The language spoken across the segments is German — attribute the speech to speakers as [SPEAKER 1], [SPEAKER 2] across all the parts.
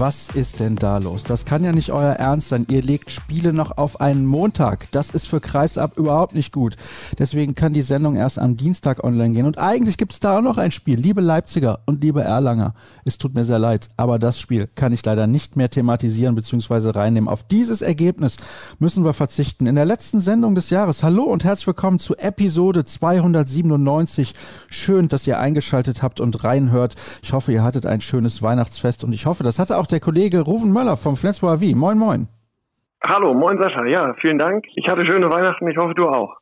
[SPEAKER 1] Was ist denn da los? Das kann ja nicht euer Ernst sein. Ihr legt Spiele noch auf einen Montag. Das ist für Kreisab überhaupt nicht gut. Deswegen kann die Sendung erst am Dienstag online gehen. Und eigentlich gibt es da auch noch ein Spiel. Liebe Leipziger und liebe Erlanger, es tut mir sehr leid, aber das Spiel kann ich leider nicht mehr thematisieren bzw. reinnehmen. Auf dieses Ergebnis müssen wir verzichten. In der letzten Sendung des Jahres. Hallo und herzlich willkommen zu Episode 297. Schön, dass ihr eingeschaltet habt und reinhört. Ich hoffe, ihr hattet ein schönes Weihnachtsfest und ich hoffe, das hatte auch der Kollege Ruven Möller vom Flensburger Wie. Moin, moin.
[SPEAKER 2] Hallo, moin Sascha. Ja, vielen Dank. Ich hatte schöne Weihnachten. Ich hoffe, du auch.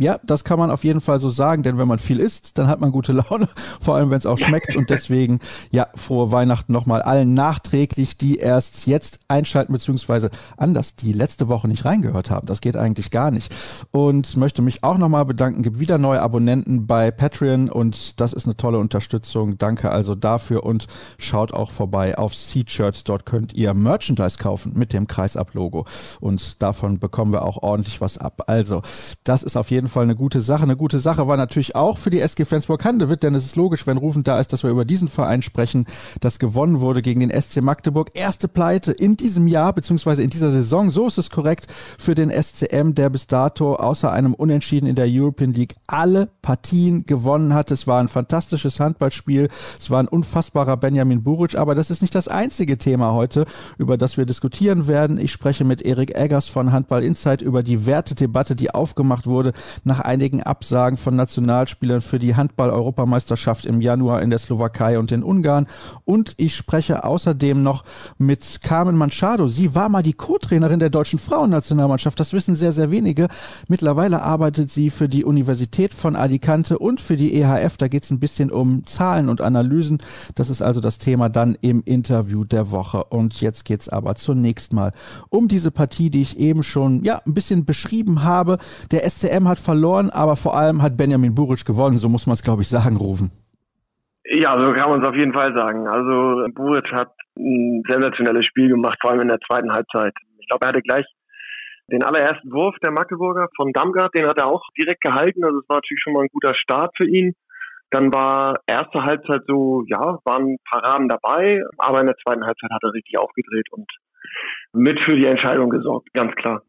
[SPEAKER 1] Ja, das kann man auf jeden Fall so sagen, denn wenn man viel isst, dann hat man gute Laune, vor allem wenn es auch schmeckt. Und deswegen, ja, frohe Weihnachten nochmal allen nachträglich, die erst jetzt einschalten, beziehungsweise anders, die letzte Woche nicht reingehört haben. Das geht eigentlich gar nicht. Und möchte mich auch nochmal bedanken, gibt wieder neue Abonnenten bei Patreon und das ist eine tolle Unterstützung. Danke also dafür und schaut auch vorbei auf Seatshirts. Dort könnt ihr Merchandise kaufen mit dem Kreisab-Logo und davon bekommen wir auch ordentlich was ab. Also, das ist auf jeden Fall eine gute Sache. Eine gute Sache war natürlich auch für die SG Flensburg-Handewitt, denn es ist logisch, wenn Rufen da ist, dass wir über diesen Verein sprechen, das gewonnen wurde gegen den SC Magdeburg. Erste Pleite in diesem Jahr, beziehungsweise in dieser Saison, so ist es korrekt, für den SCM, der bis dato außer einem Unentschieden in der European League alle Partien gewonnen hat. Es war ein fantastisches Handballspiel. Es war ein unfassbarer Benjamin Buric, aber das ist nicht das einzige Thema heute, über das wir diskutieren werden. Ich spreche mit Erik Eggers von Handball Insight über die Wertedebatte, die aufgemacht wurde nach einigen Absagen von Nationalspielern für die Handball-Europameisterschaft im Januar in der Slowakei und in Ungarn. Und ich spreche außerdem noch mit Carmen Manchado. Sie war mal die Co-Trainerin der deutschen Frauennationalmannschaft. Das wissen sehr, sehr wenige. Mittlerweile arbeitet sie für die Universität von Alicante und für die EHF. Da geht es ein bisschen um Zahlen und Analysen. Das ist also das Thema dann im Interview der Woche. Und jetzt geht es aber zunächst mal um diese Partie, die ich eben schon ja ein bisschen beschrieben habe. Der SCM hat verloren, aber vor allem hat Benjamin Buric gewonnen, so muss man es, glaube ich, sagen, Rufen.
[SPEAKER 2] Ja, so kann man es auf jeden Fall sagen. Also Buric hat ein sensationelles Spiel gemacht, vor allem in der zweiten Halbzeit. Ich glaube, er hatte gleich den allerersten Wurf der Magdeburger von Damgard, den hat er auch direkt gehalten. Also es war natürlich schon mal ein guter Start für ihn. Dann war erste Halbzeit so, ja, waren ein paar Rahmen dabei, aber in der zweiten Halbzeit hat er richtig aufgedreht und mit für die Entscheidung gesorgt, ganz klar.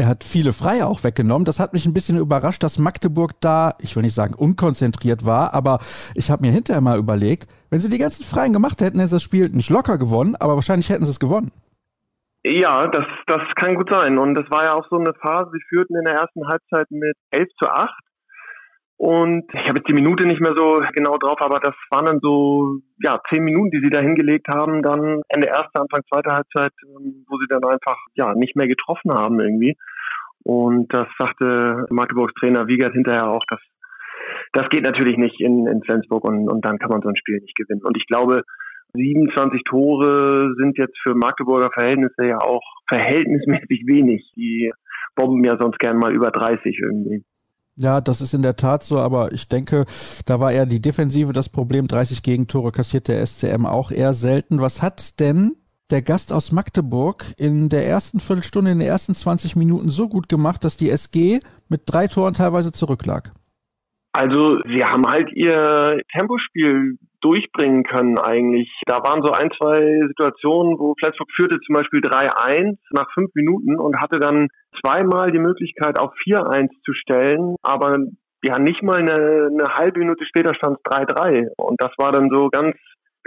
[SPEAKER 1] Er hat viele Freie auch weggenommen. Das hat mich ein bisschen überrascht, dass Magdeburg da, ich will nicht sagen unkonzentriert war, aber ich habe mir hinterher mal überlegt, wenn sie die ganzen Freien gemacht hätten, hätten sie das Spiel nicht locker gewonnen, aber wahrscheinlich hätten sie es gewonnen.
[SPEAKER 2] Ja, das, das kann gut sein. Und das war ja auch so eine Phase, sie führten in der ersten Halbzeit mit 11 zu 8. Und ich habe jetzt die Minute nicht mehr so genau drauf, aber das waren dann so, ja, zehn Minuten, die sie da hingelegt haben, dann Ende erste, Anfang zweiter Halbzeit, ähm, wo sie dann einfach, ja, nicht mehr getroffen haben irgendwie. Und das sagte Magdeburgs Trainer Wiegert hinterher auch, dass das geht natürlich nicht in, in Flensburg und, und dann kann man so ein Spiel nicht gewinnen. Und ich glaube, 27 Tore sind jetzt für Magdeburger Verhältnisse ja auch verhältnismäßig wenig. Die bomben ja sonst gern mal über 30 irgendwie.
[SPEAKER 1] Ja, das ist in der Tat so, aber ich denke, da war eher die Defensive das Problem. 30 Gegentore kassiert der SCM auch eher selten. Was hat denn der Gast aus Magdeburg in der ersten Viertelstunde, in den ersten 20 Minuten so gut gemacht, dass die SG mit drei Toren teilweise zurücklag?
[SPEAKER 2] Also sie haben halt ihr Tempospiel durchbringen können eigentlich. Da waren so ein, zwei Situationen, wo Flensburg führte zum Beispiel 3-1 nach fünf Minuten und hatte dann zweimal die Möglichkeit auf 4-1 zu stellen, aber ja nicht mal eine, eine halbe Minute später stand es 3-3 und das war dann so ganz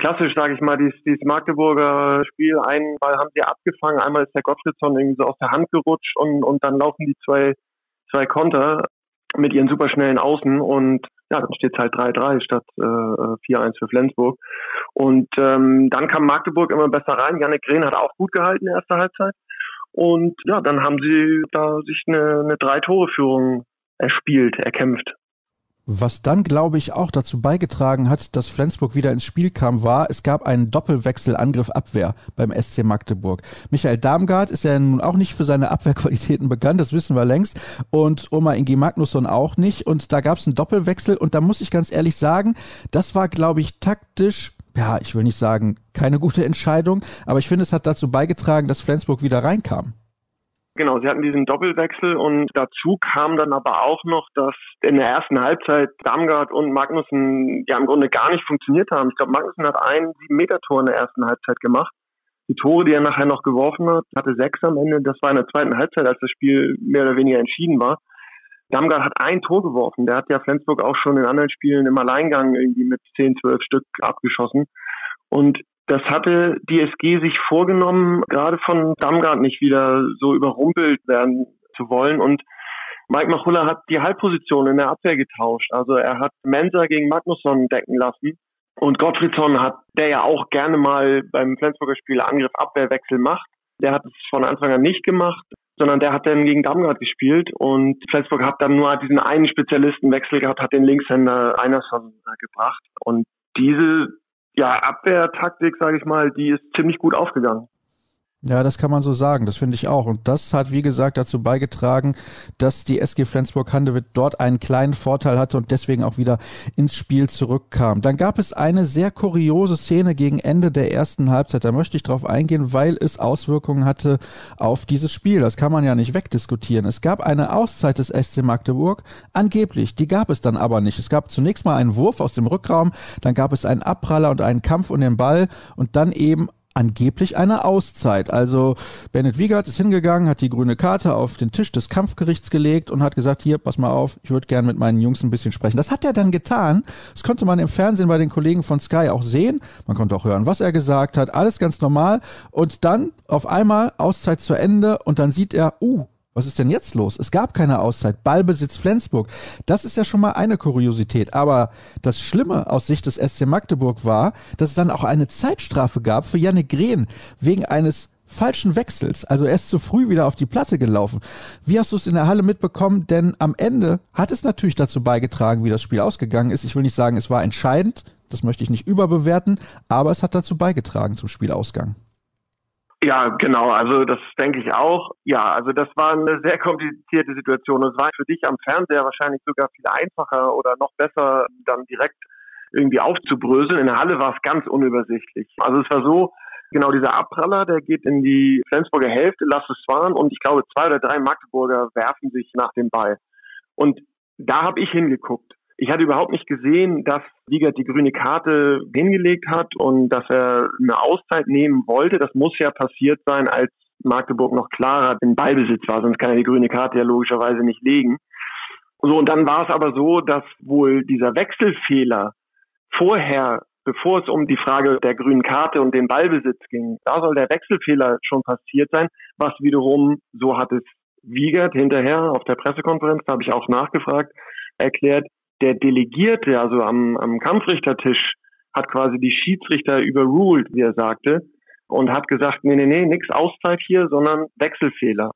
[SPEAKER 2] klassisch, sage ich mal, dieses, dieses Magdeburger Spiel. Einen Ball haben sie abgefangen, einmal ist der Gottfriedsson irgendwie so aus der Hand gerutscht und, und dann laufen die zwei, zwei Konter mit ihren superschnellen Außen und ja, dann steht es halt 3-3 statt äh, 4-1 für Flensburg. Und ähm, dann kam Magdeburg immer besser rein. Janik Green hat auch gut gehalten in der ersten Halbzeit. Und ja, dann haben sie da sich eine, eine Drei-Tore-Führung erspielt, erkämpft.
[SPEAKER 1] Was dann, glaube ich, auch dazu beigetragen hat, dass Flensburg wieder ins Spiel kam, war, es gab einen Doppelwechsel Angriff-Abwehr beim SC Magdeburg. Michael Darmgard ist ja nun auch nicht für seine Abwehrqualitäten bekannt, das wissen wir längst. Und Oma Ingi Magnusson auch nicht. Und da gab es einen Doppelwechsel. Und da muss ich ganz ehrlich sagen, das war, glaube ich, taktisch ja, ich will nicht sagen, keine gute Entscheidung, aber ich finde, es hat dazu beigetragen, dass Flensburg wieder reinkam.
[SPEAKER 2] Genau, sie hatten diesen Doppelwechsel und dazu kam dann aber auch noch, dass in der ersten Halbzeit Damgard und Magnussen ja im Grunde gar nicht funktioniert haben. Ich glaube, Magnussen hat ein Sieben-Meter-Tor in der ersten Halbzeit gemacht. Die Tore, die er nachher noch geworfen hat, hatte sechs am Ende. Das war in der zweiten Halbzeit, als das Spiel mehr oder weniger entschieden war. Damgard hat ein Tor geworfen. Der hat ja Flensburg auch schon in anderen Spielen im Alleingang irgendwie mit zehn, zwölf Stück abgeschossen. Und das hatte die SG sich vorgenommen, gerade von Damgard nicht wieder so überrumpelt werden zu wollen. Und Mike Machulla hat die Halbposition in der Abwehr getauscht. Also er hat Mensa gegen Magnusson decken lassen. Und Gottfriedsson hat, der ja auch gerne mal beim Flensburger Spiel Angriff-Abwehrwechsel macht, der hat es von Anfang an nicht gemacht, sondern der hat dann gegen Damgard gespielt und Flensburg hat dann nur diesen einen Spezialistenwechsel gehabt, hat den Linkshänder Einerson gebracht. Und diese ja, Abwehrtaktik, sage ich mal, die ist ziemlich gut aufgegangen.
[SPEAKER 1] Ja, das kann man so sagen, das finde ich auch. Und das hat, wie gesagt, dazu beigetragen, dass die SG Flensburg-Handewitt dort einen kleinen Vorteil hatte und deswegen auch wieder ins Spiel zurückkam. Dann gab es eine sehr kuriose Szene gegen Ende der ersten Halbzeit. Da möchte ich drauf eingehen, weil es Auswirkungen hatte auf dieses Spiel. Das kann man ja nicht wegdiskutieren. Es gab eine Auszeit des SC Magdeburg, angeblich. Die gab es dann aber nicht. Es gab zunächst mal einen Wurf aus dem Rückraum, dann gab es einen Abpraller und einen Kampf um den Ball und dann eben angeblich eine Auszeit. Also Bennett Wiegert ist hingegangen, hat die grüne Karte auf den Tisch des Kampfgerichts gelegt und hat gesagt, hier, pass mal auf, ich würde gern mit meinen Jungs ein bisschen sprechen. Das hat er dann getan. Das konnte man im Fernsehen bei den Kollegen von Sky auch sehen. Man konnte auch hören, was er gesagt hat. Alles ganz normal. Und dann auf einmal Auszeit zu Ende und dann sieht er, uh, was ist denn jetzt los? Es gab keine Auszeit. Ballbesitz Flensburg. Das ist ja schon mal eine Kuriosität. Aber das Schlimme aus Sicht des SC Magdeburg war, dass es dann auch eine Zeitstrafe gab für Janne Grehn wegen eines falschen Wechsels. Also er ist zu früh wieder auf die Platte gelaufen. Wie hast du es in der Halle mitbekommen? Denn am Ende hat es natürlich dazu beigetragen, wie das Spiel ausgegangen ist. Ich will nicht sagen, es war entscheidend. Das möchte ich nicht überbewerten. Aber es hat dazu beigetragen zum Spielausgang.
[SPEAKER 2] Ja, genau. Also das denke ich auch. Ja, also das war eine sehr komplizierte Situation. Es war für dich am Fernseher wahrscheinlich sogar viel einfacher oder noch besser, dann direkt irgendwie aufzubröseln. In der Halle war es ganz unübersichtlich. Also es war so, genau dieser Abpraller, der geht in die Flensburger Hälfte, lass es fahren und ich glaube zwei oder drei Magdeburger werfen sich nach dem Ball. Und da habe ich hingeguckt. Ich hatte überhaupt nicht gesehen, dass Wiegert die grüne Karte hingelegt hat und dass er eine Auszeit nehmen wollte. Das muss ja passiert sein, als Magdeburg noch klarer im Ballbesitz war, sonst kann er die grüne Karte ja logischerweise nicht legen. So, und dann war es aber so, dass wohl dieser Wechselfehler vorher, bevor es um die Frage der grünen Karte und den Ballbesitz ging, da soll der Wechselfehler schon passiert sein, was wiederum, so hat es Wiegert hinterher auf der Pressekonferenz, da habe ich auch nachgefragt, erklärt, der Delegierte, also am, am Kampfrichtertisch, hat quasi die Schiedsrichter überruled, wie er sagte, und hat gesagt, nee, nee, nee, nix Auszeit hier, sondern Wechselfehler.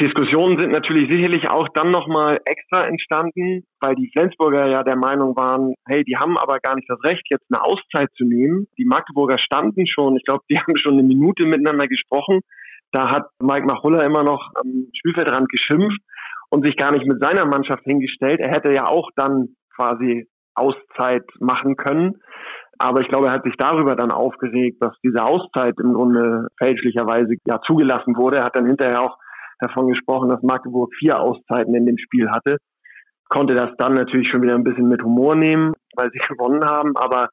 [SPEAKER 2] Diskussionen sind natürlich sicherlich auch dann nochmal extra entstanden, weil die Flensburger ja der Meinung waren, hey, die haben aber gar nicht das Recht, jetzt eine Auszeit zu nehmen. Die Magdeburger standen schon, ich glaube, die haben schon eine Minute miteinander gesprochen. Da hat Mike Machulla immer noch am Spielfeldrand geschimpft und sich gar nicht mit seiner Mannschaft hingestellt. Er hätte ja auch dann quasi Auszeit machen können. Aber ich glaube, er hat sich darüber dann aufgeregt, dass diese Auszeit im Grunde fälschlicherweise ja zugelassen wurde. Er hat dann hinterher auch davon gesprochen, dass Magdeburg vier Auszeiten in dem Spiel hatte. Konnte das dann natürlich schon wieder ein bisschen mit Humor nehmen, weil sie gewonnen haben. Aber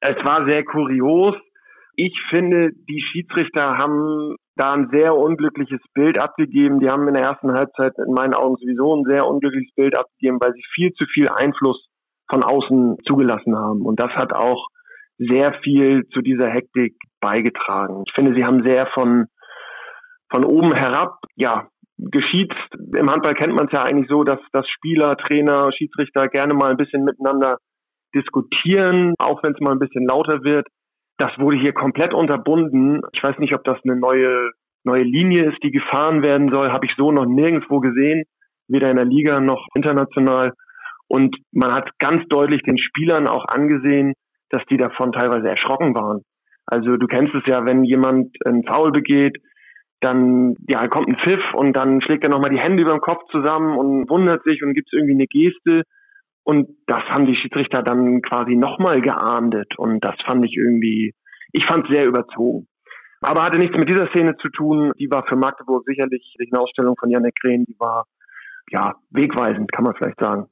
[SPEAKER 2] es war sehr kurios. Ich finde, die Schiedsrichter haben da ein sehr unglückliches Bild abgegeben. Die haben in der ersten Halbzeit in meinen Augen sowieso ein sehr unglückliches Bild abgegeben, weil sie viel zu viel Einfluss von außen zugelassen haben. Und das hat auch sehr viel zu dieser Hektik beigetragen. Ich finde, sie haben sehr von, von oben herab, ja, geschieht, im Handball kennt man es ja eigentlich so, dass, dass Spieler, Trainer, Schiedsrichter gerne mal ein bisschen miteinander diskutieren, auch wenn es mal ein bisschen lauter wird. Das wurde hier komplett unterbunden. Ich weiß nicht, ob das eine neue, neue Linie ist, die gefahren werden soll. Habe ich so noch nirgendwo gesehen, weder in der Liga noch international. Und man hat ganz deutlich den Spielern auch angesehen, dass die davon teilweise erschrocken waren. Also du kennst es ja, wenn jemand einen Foul begeht, dann ja, kommt ein Pfiff und dann schlägt er nochmal die Hände über dem Kopf zusammen und wundert sich und gibt es irgendwie eine Geste. Und das haben die Schiedsrichter dann quasi nochmal geahndet. Und das fand ich irgendwie, ich fand sehr überzogen. Aber hatte nichts mit dieser Szene zu tun. Die war für Magdeburg sicherlich die Ausstellung von Janek Rehn, die war ja wegweisend, kann man vielleicht sagen.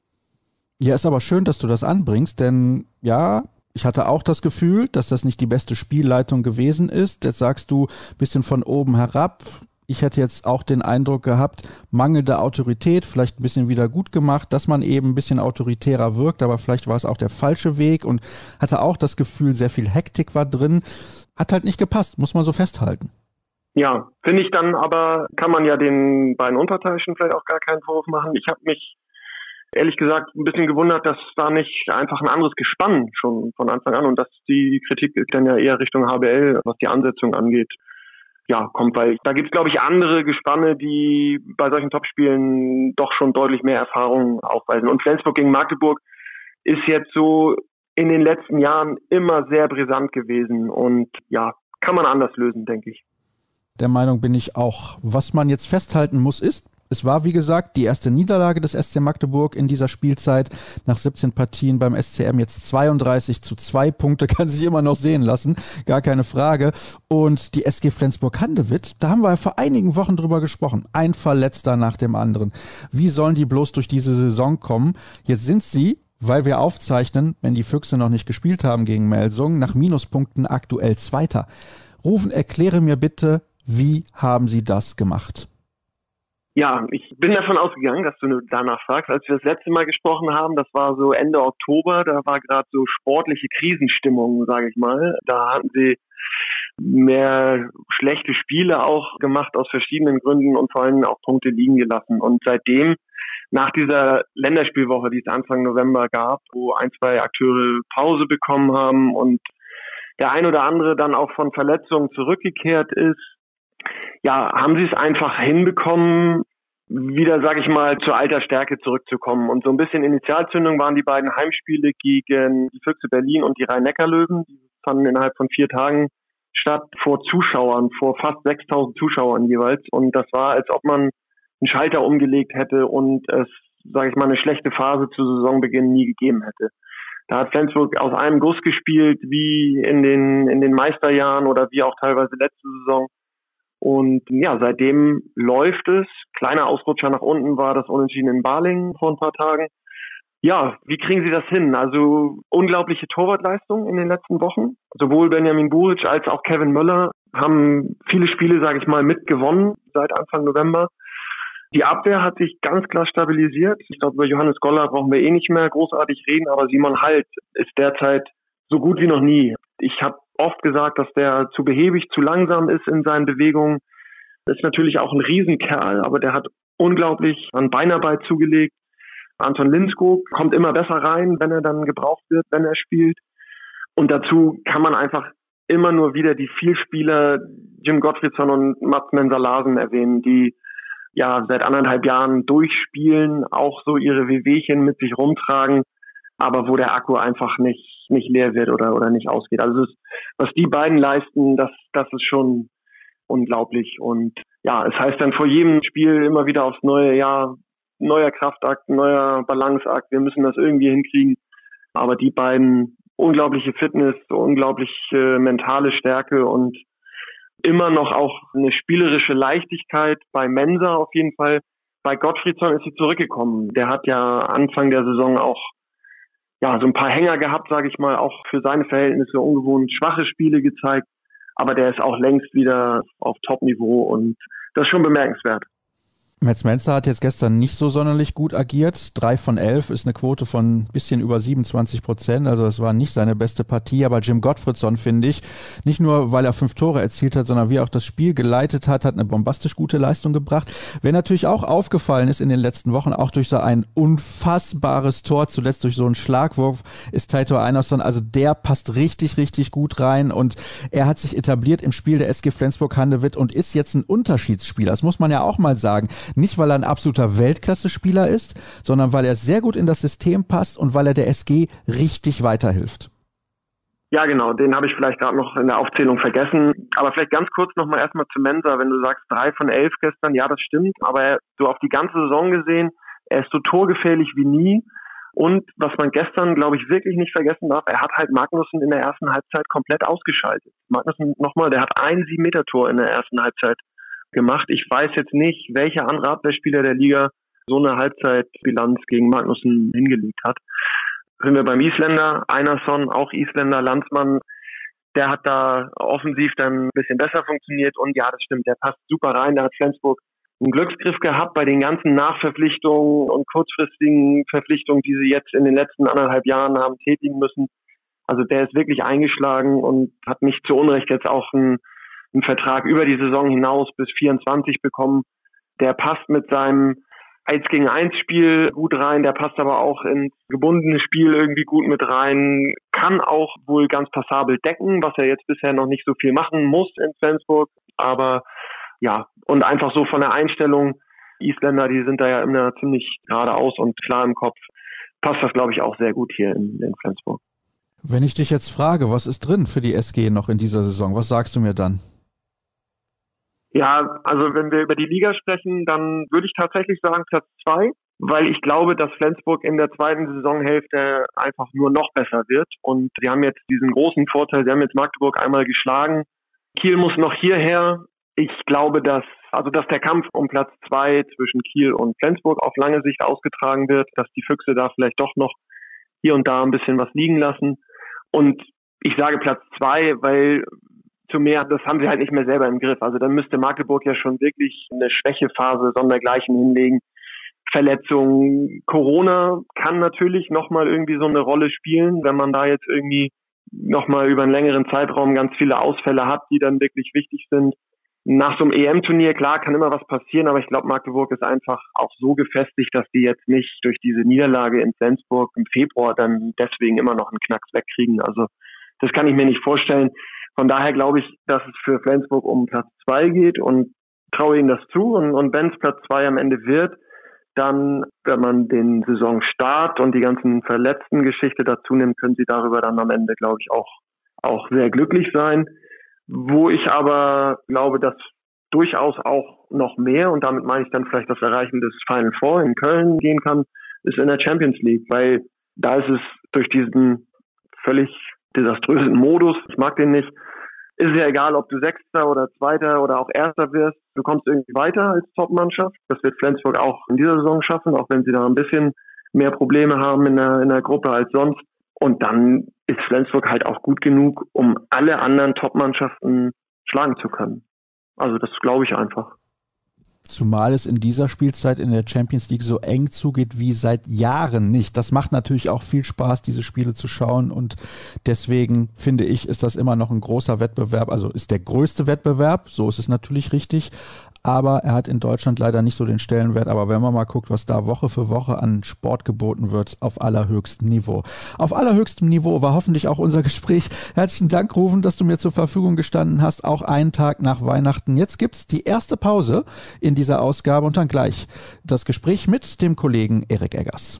[SPEAKER 1] Ja, ist aber schön, dass du das anbringst, denn ja, ich hatte auch das Gefühl, dass das nicht die beste Spielleitung gewesen ist. Jetzt sagst du bisschen von oben herab. Ich hätte jetzt auch den Eindruck gehabt, mangelnde Autorität, vielleicht ein bisschen wieder gut gemacht, dass man eben ein bisschen autoritärer wirkt, aber vielleicht war es auch der falsche Weg und hatte auch das Gefühl, sehr viel Hektik war drin. Hat halt nicht gepasst, muss man so festhalten.
[SPEAKER 2] Ja, finde ich dann aber, kann man ja den beiden Unparteiischen vielleicht auch gar keinen Vorwurf machen. Ich habe mich ehrlich gesagt ein bisschen gewundert, dass da nicht einfach ein anderes Gespann schon von Anfang an und dass die Kritik dann ja eher Richtung HBL, was die Ansetzung angeht, ja, kommt, weil da gibt es, glaube ich, andere Gespanne, die bei solchen Topspielen doch schon deutlich mehr Erfahrung aufweisen. Und Flensburg gegen Magdeburg ist jetzt so in den letzten Jahren immer sehr brisant gewesen und ja, kann man anders lösen, denke ich.
[SPEAKER 1] Der Meinung bin ich auch. Was man jetzt festhalten muss, ist, es war, wie gesagt, die erste Niederlage des SC Magdeburg in dieser Spielzeit. Nach 17 Partien beim SCM jetzt 32 zu 2 Punkte, kann sich immer noch sehen lassen, gar keine Frage. Und die SG Flensburg-Handewitt, da haben wir ja vor einigen Wochen drüber gesprochen. Ein Verletzter nach dem anderen. Wie sollen die bloß durch diese Saison kommen? Jetzt sind sie weil wir aufzeichnen, wenn die Füchse noch nicht gespielt haben gegen Melsung, nach Minuspunkten aktuell Zweiter. Rufen, erkläre mir bitte, wie haben Sie das gemacht?
[SPEAKER 2] Ja, ich bin davon ausgegangen, dass du danach fragst. Als wir das letzte Mal gesprochen haben, das war so Ende Oktober, da war gerade so sportliche Krisenstimmung, sage ich mal. Da hatten sie mehr schlechte Spiele auch gemacht aus verschiedenen Gründen und vor allem auch Punkte liegen gelassen. Und seitdem, nach dieser Länderspielwoche, die es Anfang November gab, wo ein, zwei Akteure Pause bekommen haben und der ein oder andere dann auch von Verletzungen zurückgekehrt ist, ja, haben sie es einfach hinbekommen, wieder, sage ich mal, zur alter Stärke zurückzukommen. Und so ein bisschen Initialzündung waren die beiden Heimspiele gegen die Füchse Berlin und die Rhein-Neckar-Löwen. Die fanden innerhalb von vier Tagen statt vor Zuschauern, vor fast 6000 Zuschauern jeweils. Und das war, als ob man einen Schalter umgelegt hätte und es, sage ich mal, eine schlechte Phase zu Saisonbeginn nie gegeben hätte. Da hat Flensburg aus einem Guss gespielt, wie in den, in den Meisterjahren oder wie auch teilweise letzte Saison. Und ja, seitdem läuft es. Kleiner Ausrutscher nach unten war das Unentschieden in Balingen vor ein paar Tagen. Ja, wie kriegen Sie das hin? Also unglaubliche Torwartleistung in den letzten Wochen. Sowohl Benjamin Buric als auch Kevin Möller haben viele Spiele, sage ich mal, mitgewonnen seit Anfang November. Die Abwehr hat sich ganz klar stabilisiert. Ich glaube, über Johannes Goller brauchen wir eh nicht mehr großartig reden, aber Simon Halt ist derzeit so gut wie noch nie. Ich habe oft gesagt, dass der zu behäbig, zu langsam ist in seinen Bewegungen. Ist natürlich auch ein Riesenkerl, aber der hat unglaublich an Beinarbeit zugelegt. Anton Linskog kommt immer besser rein, wenn er dann gebraucht wird, wenn er spielt. Und dazu kann man einfach immer nur wieder die Vielspieler Jim Gottfriedson und Mats Mensalasen erwähnen, die ja seit anderthalb Jahren durchspielen, auch so ihre Wehwehchen mit sich rumtragen, aber wo der Akku einfach nicht nicht leer wird oder, oder nicht ausgeht. Also ist, was die beiden leisten, das, das ist schon unglaublich. Und ja, es heißt dann vor jedem Spiel immer wieder aufs neue Jahr, neuer Kraftakt, neuer Balanceakt, wir müssen das irgendwie hinkriegen. Aber die beiden unglaubliche Fitness, unglaubliche mentale Stärke und immer noch auch eine spielerische Leichtigkeit bei Mensa auf jeden Fall. Bei Gottfriedson ist sie zurückgekommen. Der hat ja Anfang der Saison auch ja, so ein paar Hänger gehabt, sage ich mal, auch für seine Verhältnisse ungewohnt schwache Spiele gezeigt. Aber der ist auch längst wieder auf Top-Niveau und das ist schon bemerkenswert.
[SPEAKER 1] Metz Menzer hat jetzt gestern nicht so sonderlich gut agiert. Drei von elf ist eine Quote von bisschen über 27 Prozent. Also es war nicht seine beste Partie. Aber Jim Gottfriedson finde ich, nicht nur weil er fünf Tore erzielt hat, sondern wie er auch das Spiel geleitet hat, hat eine bombastisch gute Leistung gebracht. Wer natürlich auch aufgefallen ist in den letzten Wochen, auch durch so ein unfassbares Tor, zuletzt durch so einen Schlagwurf, ist Taito Einerson. Also der passt richtig, richtig gut rein und er hat sich etabliert im Spiel der SG Flensburg-Handewitt und ist jetzt ein Unterschiedsspieler. Das muss man ja auch mal sagen Nicht, weil er ein absoluter Weltklasse-Spieler ist, sondern weil er sehr gut in das System passt und weil er der SG richtig weiterhilft.
[SPEAKER 2] Ja, genau, den habe ich vielleicht gerade noch in der Aufzählung vergessen. Aber vielleicht ganz kurz nochmal erstmal zu Mensa, wenn du sagst drei von elf gestern, ja, das stimmt, aber so auf die ganze Saison gesehen, er ist so torgefährlich wie nie. Und was man gestern, glaube ich, wirklich nicht vergessen darf, er hat halt Magnussen in der ersten Halbzeit komplett ausgeschaltet. Magnussen nochmal, der hat ein Sieben-Meter-Tor in der ersten Halbzeit gemacht. Ich weiß jetzt nicht, welcher andere Abwehrspieler der Liga so eine Halbzeitbilanz gegen Magnussen hingelegt hat sind wir beim Isländer, Einerson, auch Isländer, Landsmann, der hat da offensiv dann ein bisschen besser funktioniert und ja, das stimmt, der passt super rein, da hat Flensburg einen Glücksgriff gehabt bei den ganzen Nachverpflichtungen und kurzfristigen Verpflichtungen, die sie jetzt in den letzten anderthalb Jahren haben tätigen müssen. Also der ist wirklich eingeschlagen und hat nicht zu Unrecht jetzt auch einen, einen Vertrag über die Saison hinaus bis 24 bekommen. Der passt mit seinem 1 gegen 1 Spiel gut rein, der passt aber auch ins gebundene Spiel irgendwie gut mit rein, kann auch wohl ganz passabel decken, was er jetzt bisher noch nicht so viel machen muss in Flensburg, aber ja, und einfach so von der Einstellung, Isländer, die sind da ja immer ziemlich geradeaus und klar im Kopf, passt das glaube ich auch sehr gut hier in, in Flensburg.
[SPEAKER 1] Wenn ich dich jetzt frage, was ist drin für die SG noch in dieser Saison, was sagst du mir dann?
[SPEAKER 2] Ja, also wenn wir über die Liga sprechen, dann würde ich tatsächlich sagen Platz zwei, weil ich glaube, dass Flensburg in der zweiten Saisonhälfte einfach nur noch besser wird. Und sie haben jetzt diesen großen Vorteil, sie haben jetzt Magdeburg einmal geschlagen. Kiel muss noch hierher. Ich glaube, dass also dass der Kampf um Platz zwei zwischen Kiel und Flensburg auf lange Sicht ausgetragen wird, dass die Füchse da vielleicht doch noch hier und da ein bisschen was liegen lassen. Und ich sage Platz zwei, weil zu mehr, das haben sie halt nicht mehr selber im Griff. Also dann müsste Magdeburg ja schon wirklich eine Schwächephase sondergleichen hinlegen. Verletzungen, Corona kann natürlich nochmal irgendwie so eine Rolle spielen, wenn man da jetzt irgendwie nochmal über einen längeren Zeitraum ganz viele Ausfälle hat, die dann wirklich wichtig sind. Nach so einem EM-Turnier, klar, kann immer was passieren, aber ich glaube, Magdeburg ist einfach auch so gefestigt, dass die jetzt nicht durch diese Niederlage in Flensburg im Februar dann deswegen immer noch einen Knacks wegkriegen. Also das kann ich mir nicht vorstellen. Von daher glaube ich, dass es für Flensburg um Platz zwei geht und traue ihnen das zu. Und, und wenn es Platz zwei am Ende wird, dann, wenn man den Saisonstart und die ganzen verletzten Geschichte dazu nimmt, können sie darüber dann am Ende, glaube ich, auch, auch sehr glücklich sein. Wo ich aber glaube, dass durchaus auch noch mehr, und damit meine ich dann vielleicht das Erreichen des Final Four in Köln gehen kann, ist in der Champions League, weil da ist es durch diesen völlig desaströsen Modus. Ich mag den nicht. Ist ja egal, ob du Sechster oder Zweiter oder auch Erster wirst. Du kommst irgendwie weiter als Top-Mannschaft. Das wird Flensburg auch in dieser Saison schaffen, auch wenn sie da ein bisschen mehr Probleme haben in der, in der Gruppe als sonst. Und dann ist Flensburg halt auch gut genug, um alle anderen Top-Mannschaften schlagen zu können. Also das glaube ich einfach.
[SPEAKER 1] Zumal es in dieser Spielzeit in der Champions League so eng zugeht wie seit Jahren nicht. Das macht natürlich auch viel Spaß, diese Spiele zu schauen. Und deswegen finde ich, ist das immer noch ein großer Wettbewerb. Also ist der größte Wettbewerb, so ist es natürlich richtig aber er hat in Deutschland leider nicht so den Stellenwert. Aber wenn man mal guckt, was da Woche für Woche an Sport geboten wird, auf allerhöchstem Niveau. Auf allerhöchstem Niveau war hoffentlich auch unser Gespräch. Herzlichen Dank, Rufen, dass du mir zur Verfügung gestanden hast, auch einen Tag nach Weihnachten. Jetzt gibt's die erste Pause in dieser Ausgabe und dann gleich das Gespräch mit dem Kollegen Erik Eggers.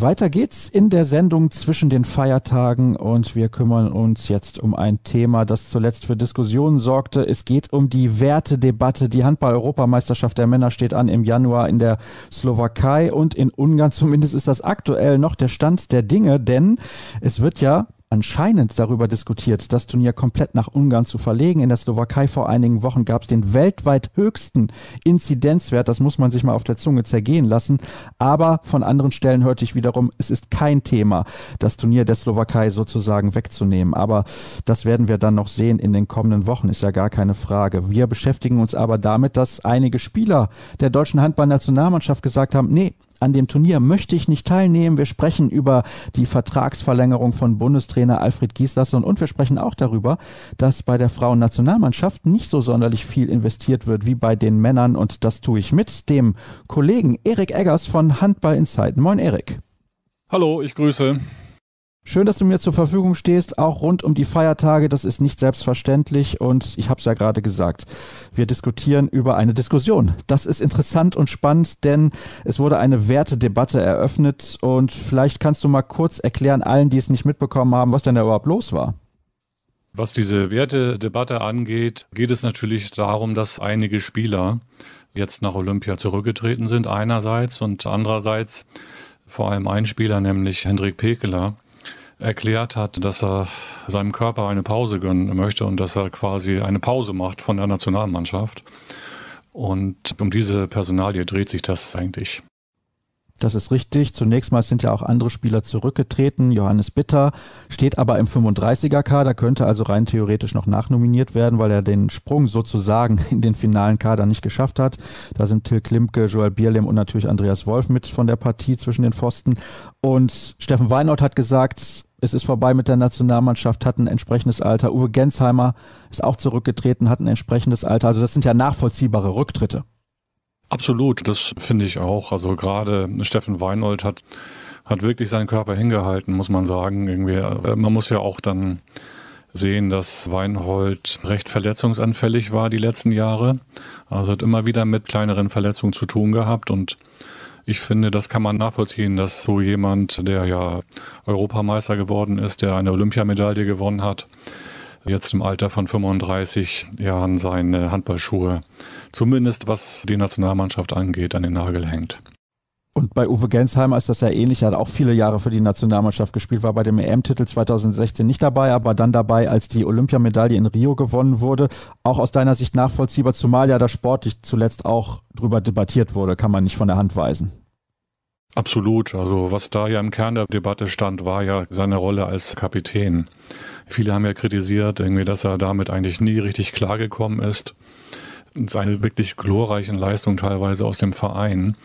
[SPEAKER 1] Weiter geht's in der Sendung zwischen den Feiertagen und wir kümmern uns jetzt um ein Thema, das zuletzt für Diskussionen sorgte. Es geht um die Wertedebatte. Die Handball-Europameisterschaft der Männer steht an im Januar in der Slowakei und in Ungarn. Zumindest ist das aktuell noch der Stand der Dinge, denn es wird ja anscheinend darüber diskutiert, das Turnier komplett nach Ungarn zu verlegen. In der Slowakei vor einigen Wochen gab es den weltweit höchsten Inzidenzwert. Das muss man sich mal auf der Zunge zergehen lassen. Aber von anderen Stellen hörte ich wiederum, es ist kein Thema, das Turnier der Slowakei sozusagen wegzunehmen. Aber das werden wir dann noch sehen in den kommenden Wochen, ist ja gar keine Frage. Wir beschäftigen uns aber damit, dass einige Spieler der deutschen Handballnationalmannschaft gesagt haben, nee, an dem Turnier möchte ich nicht teilnehmen. Wir sprechen über die Vertragsverlängerung von Bundestrainer Alfred Gislason und wir sprechen auch darüber, dass bei der Frauennationalmannschaft nicht so sonderlich viel investiert wird wie bei den Männern und das tue ich mit dem Kollegen Erik Eggers von Handball Insight. Moin Erik.
[SPEAKER 3] Hallo, ich grüße.
[SPEAKER 1] Schön, dass du mir zur Verfügung stehst, auch rund um die Feiertage. Das ist nicht selbstverständlich und ich habe es ja gerade gesagt. Wir diskutieren über eine Diskussion. Das ist interessant und spannend, denn es wurde eine Wertedebatte eröffnet und vielleicht kannst du mal kurz erklären allen, die es nicht mitbekommen haben, was denn da überhaupt los war.
[SPEAKER 3] Was diese Wertedebatte angeht, geht es natürlich darum, dass einige Spieler jetzt nach Olympia zurückgetreten sind einerseits und andererseits vor allem ein Spieler, nämlich Hendrik Pekeler, erklärt hat, dass er seinem Körper eine Pause gönnen möchte und dass er quasi eine Pause macht von der Nationalmannschaft. Und um diese Personalie dreht sich das eigentlich.
[SPEAKER 1] Das ist richtig. Zunächst mal sind ja auch andere Spieler zurückgetreten. Johannes Bitter steht aber im 35er-Kader, könnte also rein theoretisch noch nachnominiert werden, weil er den Sprung sozusagen in den finalen Kader nicht geschafft hat. Da sind Till Klimke, Joel Bierlehm und natürlich Andreas Wolf mit von der Partie zwischen den Pfosten. Und Steffen Weinhold hat gesagt, es ist vorbei mit der Nationalmannschaft, hat ein entsprechendes Alter. Uwe Gensheimer ist auch zurückgetreten, hat ein entsprechendes Alter. Also das sind ja nachvollziehbare Rücktritte.
[SPEAKER 3] Absolut, das finde ich auch. Also gerade Steffen Weinold hat, hat wirklich seinen Körper hingehalten, muss man sagen. Irgendwie, äh, man muss ja auch dann sehen, dass Weinhold recht verletzungsanfällig war die letzten Jahre. Also hat immer wieder mit kleineren Verletzungen zu tun gehabt und ich finde, das kann man nachvollziehen, dass so jemand, der ja Europameister geworden ist, der eine Olympiamedaille gewonnen hat, jetzt im Alter von 35 Jahren seine Handballschuhe, zumindest was die Nationalmannschaft angeht, an den Nagel hängt.
[SPEAKER 1] Und bei Uwe Gensheimer ist das ja ähnlich. Er hat auch viele Jahre für die Nationalmannschaft gespielt, war bei dem EM-Titel 2016 nicht dabei, aber dann dabei, als die Olympiamedaille in Rio gewonnen wurde. Auch aus deiner Sicht nachvollziehbar, zumal ja da sportlich zuletzt auch drüber debattiert wurde, kann man nicht von der Hand weisen.
[SPEAKER 3] Absolut. Also was da ja im Kern der Debatte stand, war ja seine Rolle als Kapitän. Viele haben ja kritisiert, irgendwie, dass er damit eigentlich nie richtig klargekommen ist seine wirklich glorreichen Leistungen teilweise aus dem Verein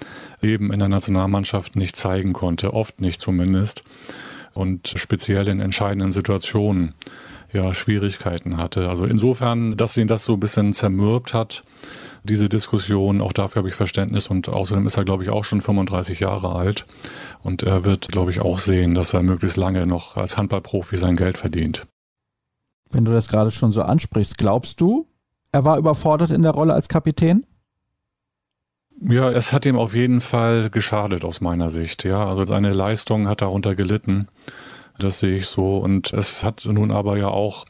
[SPEAKER 3] eben in der Nationalmannschaft nicht zeigen konnte, oft nicht zumindest. Und speziell in entscheidenden Situationen ja Schwierigkeiten hatte. Also insofern, dass ihn das so ein bisschen zermürbt hat, diese Diskussion, auch dafür habe ich Verständnis und außerdem ist er, glaube ich, auch schon 35 Jahre alt und er wird, glaube ich, auch sehen, dass er möglichst lange noch als Handballprofi sein Geld verdient.
[SPEAKER 1] Wenn du das gerade schon so ansprichst, glaubst du, er war überfordert in der Rolle als Kapitän?
[SPEAKER 3] Ja, es hat ihm auf jeden Fall geschadet aus meiner Sicht. Ja, also seine Leistung hat darunter gelitten. Das sehe ich so. Und es hat nun aber ja auch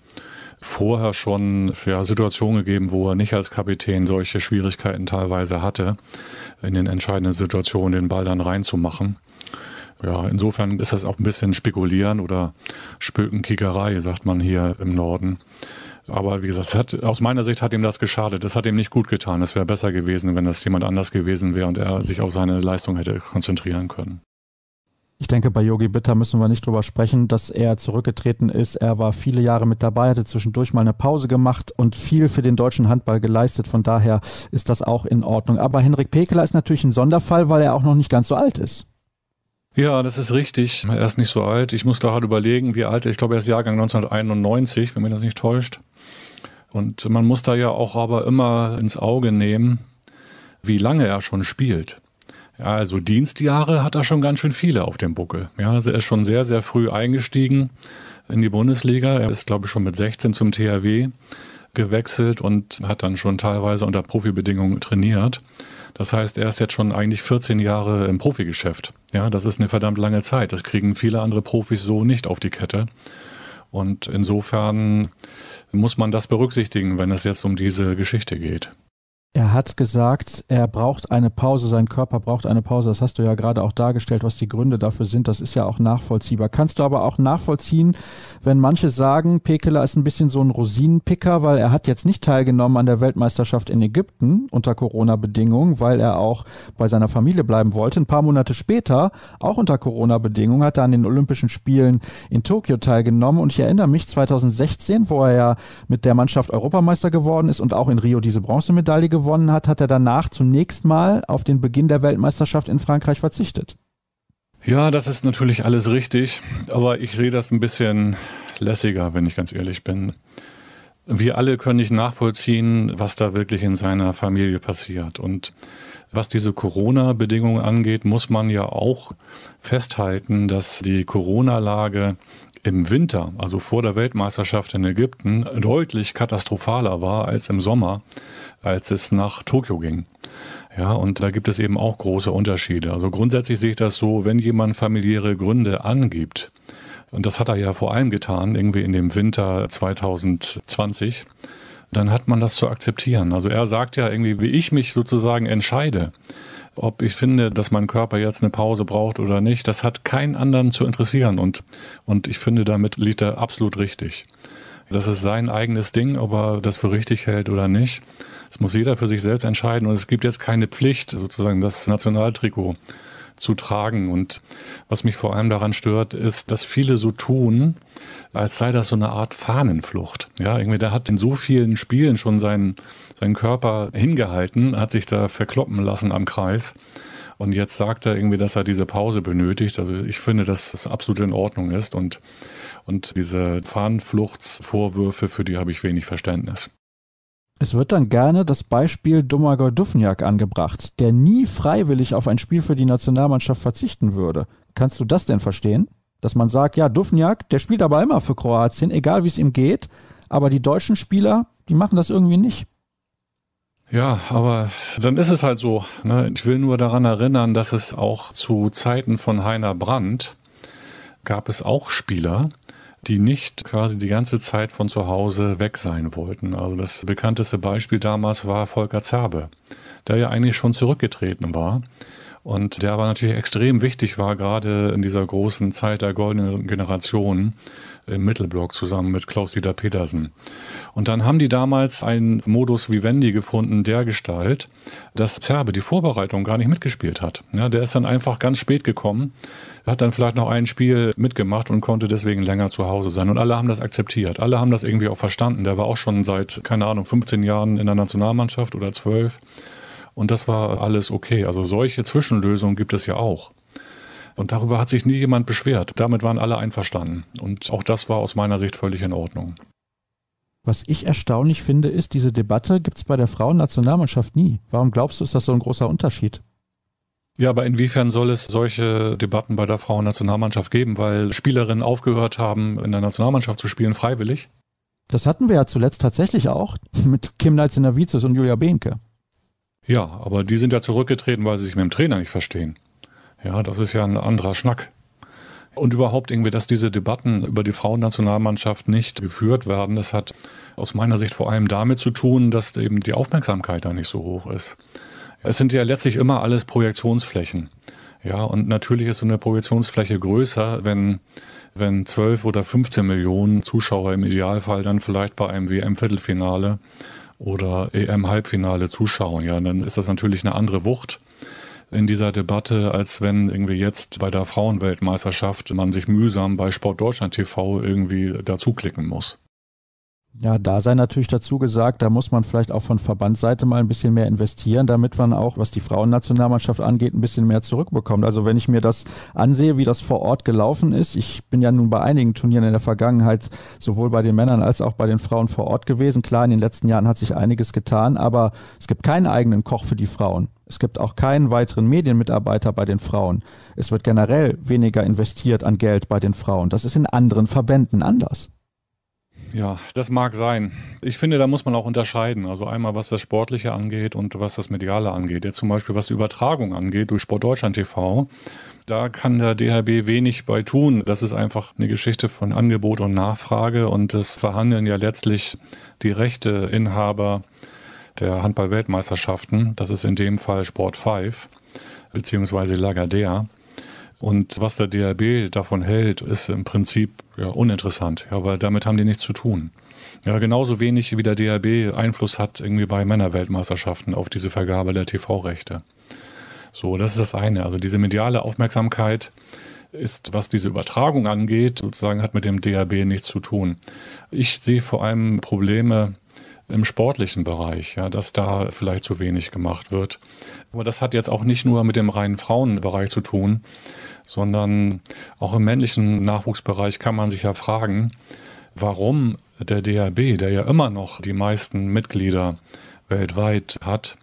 [SPEAKER 3] vorher schon ja, Situationen gegeben, wo er nicht als Kapitän solche Schwierigkeiten teilweise hatte, in den entscheidenden Situationen den Ball dann reinzumachen. Ja, insofern ist das auch ein bisschen Spekulieren oder Spökenkickerei, sagt man hier im Norden. Aber wie gesagt, hat, aus meiner Sicht hat ihm das geschadet. Das hat ihm nicht gut getan. Es wäre besser gewesen, wenn das jemand anders gewesen wäre und er sich auf seine Leistung hätte konzentrieren können.
[SPEAKER 1] Ich denke, bei Yogi Bitter müssen wir nicht drüber sprechen, dass er zurückgetreten ist. Er war viele Jahre mit dabei, hatte zwischendurch mal eine Pause gemacht und viel für den deutschen Handball geleistet. Von daher ist das auch in Ordnung. Aber Henrik Pekeler ist natürlich ein Sonderfall, weil er auch noch nicht ganz so alt ist.
[SPEAKER 3] Ja, das ist richtig. Er ist nicht so alt. Ich muss gerade überlegen, wie alt er ist. Ich glaube, er ist Jahrgang 1991, wenn mich das nicht täuscht. Und man muss da ja auch aber immer ins Auge nehmen, wie lange er schon spielt. Ja, also Dienstjahre hat er schon ganz schön viele auf dem Buckel. Ja, also er ist schon sehr, sehr früh eingestiegen in die Bundesliga. Er ist, glaube ich, schon mit 16 zum THW gewechselt und hat dann schon teilweise unter Profibedingungen trainiert. Das heißt, er ist jetzt schon eigentlich 14 Jahre im Profigeschäft. Ja, das ist eine verdammt lange Zeit. Das kriegen viele andere Profis so nicht auf die Kette. Und insofern muss man das berücksichtigen, wenn es jetzt um diese Geschichte geht.
[SPEAKER 1] Er hat gesagt, er braucht eine Pause, sein Körper braucht eine Pause. Das hast du ja gerade auch dargestellt, was die Gründe dafür sind. Das ist ja auch nachvollziehbar. Kannst du aber auch nachvollziehen, wenn manche sagen, Pekela ist ein bisschen so ein Rosinenpicker, weil er hat jetzt nicht teilgenommen an der Weltmeisterschaft in Ägypten unter Corona-Bedingungen, weil er auch bei seiner Familie bleiben wollte. Ein paar Monate später, auch unter Corona-Bedingungen, hat er an den Olympischen Spielen in Tokio teilgenommen. Und ich erinnere mich 2016, wo er ja mit der Mannschaft Europameister geworden ist und auch in Rio diese Bronzemedaille gewonnen gewonnen hat, hat er danach zunächst mal auf den Beginn der Weltmeisterschaft in Frankreich verzichtet.
[SPEAKER 3] Ja, das ist natürlich alles richtig, aber ich sehe das ein bisschen lässiger, wenn ich ganz ehrlich bin. Wir alle können nicht nachvollziehen, was da wirklich in seiner Familie passiert. Und Was diese Corona-Bedingungen angeht, muss man ja auch festhalten, dass die Corona-Lage im Winter, also vor der Weltmeisterschaft in Ägypten, deutlich katastrophaler war als im Sommer, als es nach Tokio ging. Ja, und da gibt es eben auch große Unterschiede. Also grundsätzlich sehe ich das so, wenn jemand familiäre Gründe angibt, und das hat er ja vor allem getan, irgendwie in dem Winter 2020, dann hat man das zu akzeptieren. Also er sagt ja irgendwie, wie ich mich sozusagen entscheide, ob ich finde, dass mein Körper jetzt eine Pause braucht oder nicht, das hat keinen anderen zu interessieren und, und ich finde, damit liegt er absolut richtig. Das ist sein eigenes Ding, ob er das für richtig hält oder nicht. Das muss jeder für sich selbst entscheiden und es gibt jetzt keine Pflicht, sozusagen das Nationaltrikot zu tragen. Und was mich vor allem daran stört, ist, dass viele so tun, als sei das so eine Art Fahnenflucht. Ja, irgendwie, der hat in so vielen Spielen schon seinen, seinen Körper hingehalten, hat sich da verkloppen lassen am Kreis. Und jetzt sagt er irgendwie, dass er diese Pause benötigt. Also ich finde, dass das absolut in Ordnung ist. Und, und diese Fahnenfluchtsvorwürfe, für die habe ich wenig Verständnis.
[SPEAKER 1] Es wird dann gerne das Beispiel Domagoj Dufniak angebracht, der nie freiwillig auf ein Spiel für die Nationalmannschaft verzichten würde. Kannst du das denn verstehen? Dass man sagt, ja, Dufniak, der spielt aber immer für Kroatien, egal wie es ihm geht, aber die deutschen Spieler, die machen das irgendwie nicht.
[SPEAKER 3] Ja, aber dann ist es halt so. Ne? Ich will nur daran erinnern, dass es auch zu Zeiten von Heiner Brandt gab es auch Spieler, die nicht quasi die ganze Zeit von zu Hause weg sein wollten. Also das bekannteste Beispiel damals war Volker Zerbe, der ja eigentlich schon zurückgetreten war und der aber natürlich extrem wichtig war, gerade in dieser großen Zeit der goldenen Generation im Mittelblock zusammen mit Klaus-Dieter Petersen. Und dann haben die damals einen Modus Vivendi gefunden, der Gestalt, dass Zerbe die Vorbereitung gar nicht mitgespielt hat. Ja, der ist dann einfach ganz spät gekommen, hat dann vielleicht noch ein Spiel mitgemacht und konnte deswegen länger zu Hause sein. Und alle haben das akzeptiert. Alle haben das irgendwie auch verstanden. Der war auch schon seit, keine Ahnung, 15 Jahren in der Nationalmannschaft oder 12. Und das war alles okay. Also solche Zwischenlösungen gibt es ja auch. Und darüber hat sich nie jemand beschwert. Damit waren alle einverstanden. Und auch das war aus meiner Sicht völlig in Ordnung.
[SPEAKER 1] Was ich erstaunlich finde, ist, diese Debatte gibt es bei der Frauennationalmannschaft nie. Warum glaubst du, ist das so ein großer Unterschied?
[SPEAKER 3] Ja, aber inwiefern soll es solche Debatten bei der Frauennationalmannschaft geben, weil Spielerinnen aufgehört haben, in der Nationalmannschaft zu spielen, freiwillig?
[SPEAKER 1] Das hatten wir ja zuletzt tatsächlich auch mit Kim Neitz-Vizes und Julia Behnke.
[SPEAKER 3] Ja, aber die sind ja zurückgetreten, weil sie sich mit dem Trainer nicht verstehen. Ja, das ist ja ein anderer Schnack. Und überhaupt irgendwie, dass diese Debatten über die Frauennationalmannschaft nicht geführt werden, das hat aus meiner Sicht vor allem damit zu tun, dass eben die Aufmerksamkeit da nicht so hoch ist. Es sind ja letztlich immer alles Projektionsflächen. Ja, und natürlich ist so eine Projektionsfläche größer, wenn, wenn 12 oder 15 Millionen Zuschauer im Idealfall dann vielleicht bei einem WM-Viertelfinale oder EM-Halbfinale zuschauen. Ja, dann ist das natürlich eine andere Wucht in dieser Debatte, als wenn irgendwie jetzt bei der Frauenweltmeisterschaft man sich mühsam bei Sport Deutschland TV irgendwie dazuklicken muss.
[SPEAKER 1] Ja, da sei natürlich dazu gesagt, da muss man vielleicht auch von Verbandsseite mal ein bisschen mehr investieren, damit man auch, was die Frauennationalmannschaft angeht, ein bisschen mehr zurückbekommt. Also wenn ich mir das ansehe, wie das vor Ort gelaufen ist, ich bin ja nun bei einigen Turnieren in der Vergangenheit sowohl bei den Männern als auch bei den Frauen vor Ort gewesen. Klar, in den letzten Jahren hat sich einiges getan, aber es gibt keinen eigenen Koch für die Frauen. Es gibt auch keinen weiteren Medienmitarbeiter bei den Frauen. Es wird generell weniger investiert an Geld bei den Frauen. Das ist in anderen Verbänden anders.
[SPEAKER 3] Ja, das mag sein. Ich finde, da muss man auch unterscheiden. Also einmal, was das Sportliche angeht und was das Mediale angeht. Jetzt zum Beispiel, was die Übertragung angeht durch Sportdeutschland TV. Da kann der DHB wenig bei tun. Das ist einfach eine Geschichte von Angebot und Nachfrage und das verhandeln ja letztlich die Rechteinhaber der Handball-Weltmeisterschaften. Das ist in dem Fall Sport 5 beziehungsweise Lagardère. Und was der DRB davon hält, ist im Prinzip ja, uninteressant, ja, weil damit haben die nichts zu tun. Ja, genauso wenig wie der DRB Einfluss hat irgendwie bei Männerweltmeisterschaften auf diese Vergabe der TV-Rechte. So, das ist das eine. Also diese mediale Aufmerksamkeit ist, was diese Übertragung angeht, sozusagen hat mit dem DRB nichts zu tun. Ich sehe vor allem Probleme im sportlichen Bereich, ja, dass da vielleicht zu wenig gemacht wird. Aber das hat jetzt auch nicht nur mit dem reinen Frauenbereich zu tun, sondern auch im männlichen Nachwuchsbereich kann man sich ja fragen, warum der DHB, der ja immer noch die meisten Mitglieder weltweit hat,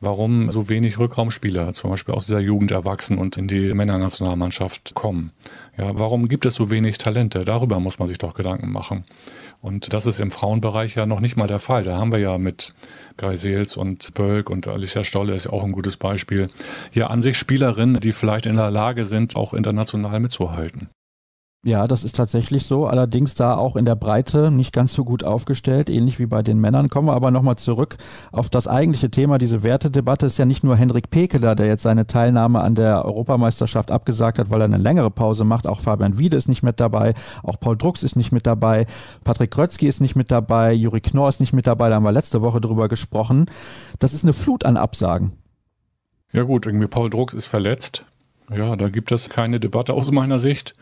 [SPEAKER 3] warum so wenig Rückraumspieler zum Beispiel aus dieser Jugend erwachsen und in die Männernationalmannschaft kommen. Ja, warum gibt es so wenig Talente? Darüber muss man sich doch Gedanken machen. Und das ist im Frauenbereich ja noch nicht mal der Fall. Da haben wir ja mit Guy Seels und Bölk und Alicia Stolle ist ja auch ein gutes Beispiel. Ja, an sich Spielerinnen, die vielleicht in der Lage sind, auch international mitzuhalten.
[SPEAKER 1] Ja, das ist tatsächlich so. Allerdings da auch in der Breite nicht ganz so gut aufgestellt, ähnlich wie bei den Männern. Kommen wir aber nochmal zurück auf das eigentliche Thema. Diese Wertedebatte ist ja nicht nur Henrik Pekeler, der jetzt seine Teilnahme an der Europameisterschaft abgesagt hat, weil er eine längere Pause macht. Auch Fabian Wiede ist nicht mit dabei. Auch Paul Drucks ist nicht mit dabei. Patrick Krötzky ist nicht mit dabei. Juri Knorr ist nicht mit dabei. Da haben wir letzte Woche drüber gesprochen. Das ist eine Flut an Absagen.
[SPEAKER 3] Ja gut, irgendwie Paul Drucks ist verletzt. Ja, da gibt es keine Debatte aus meiner Sicht.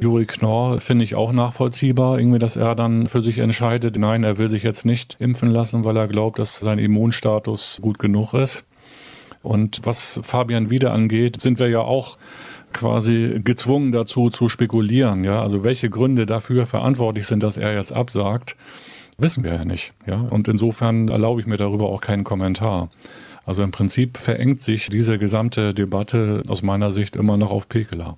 [SPEAKER 3] Juri Knorr finde ich auch nachvollziehbar, irgendwie, dass er dann für sich entscheidet, nein, er will sich jetzt nicht impfen lassen, weil er glaubt, dass sein Immunstatus gut genug ist. Und was Fabian Wiede angeht, sind wir ja auch quasi gezwungen dazu zu spekulieren, ja. Also welche Gründe dafür verantwortlich sind, dass er jetzt absagt, wissen wir ja nicht, ja. Und insofern erlaube ich mir darüber auch keinen Kommentar. Also im Prinzip verengt sich diese gesamte Debatte aus meiner Sicht immer noch auf Pekela.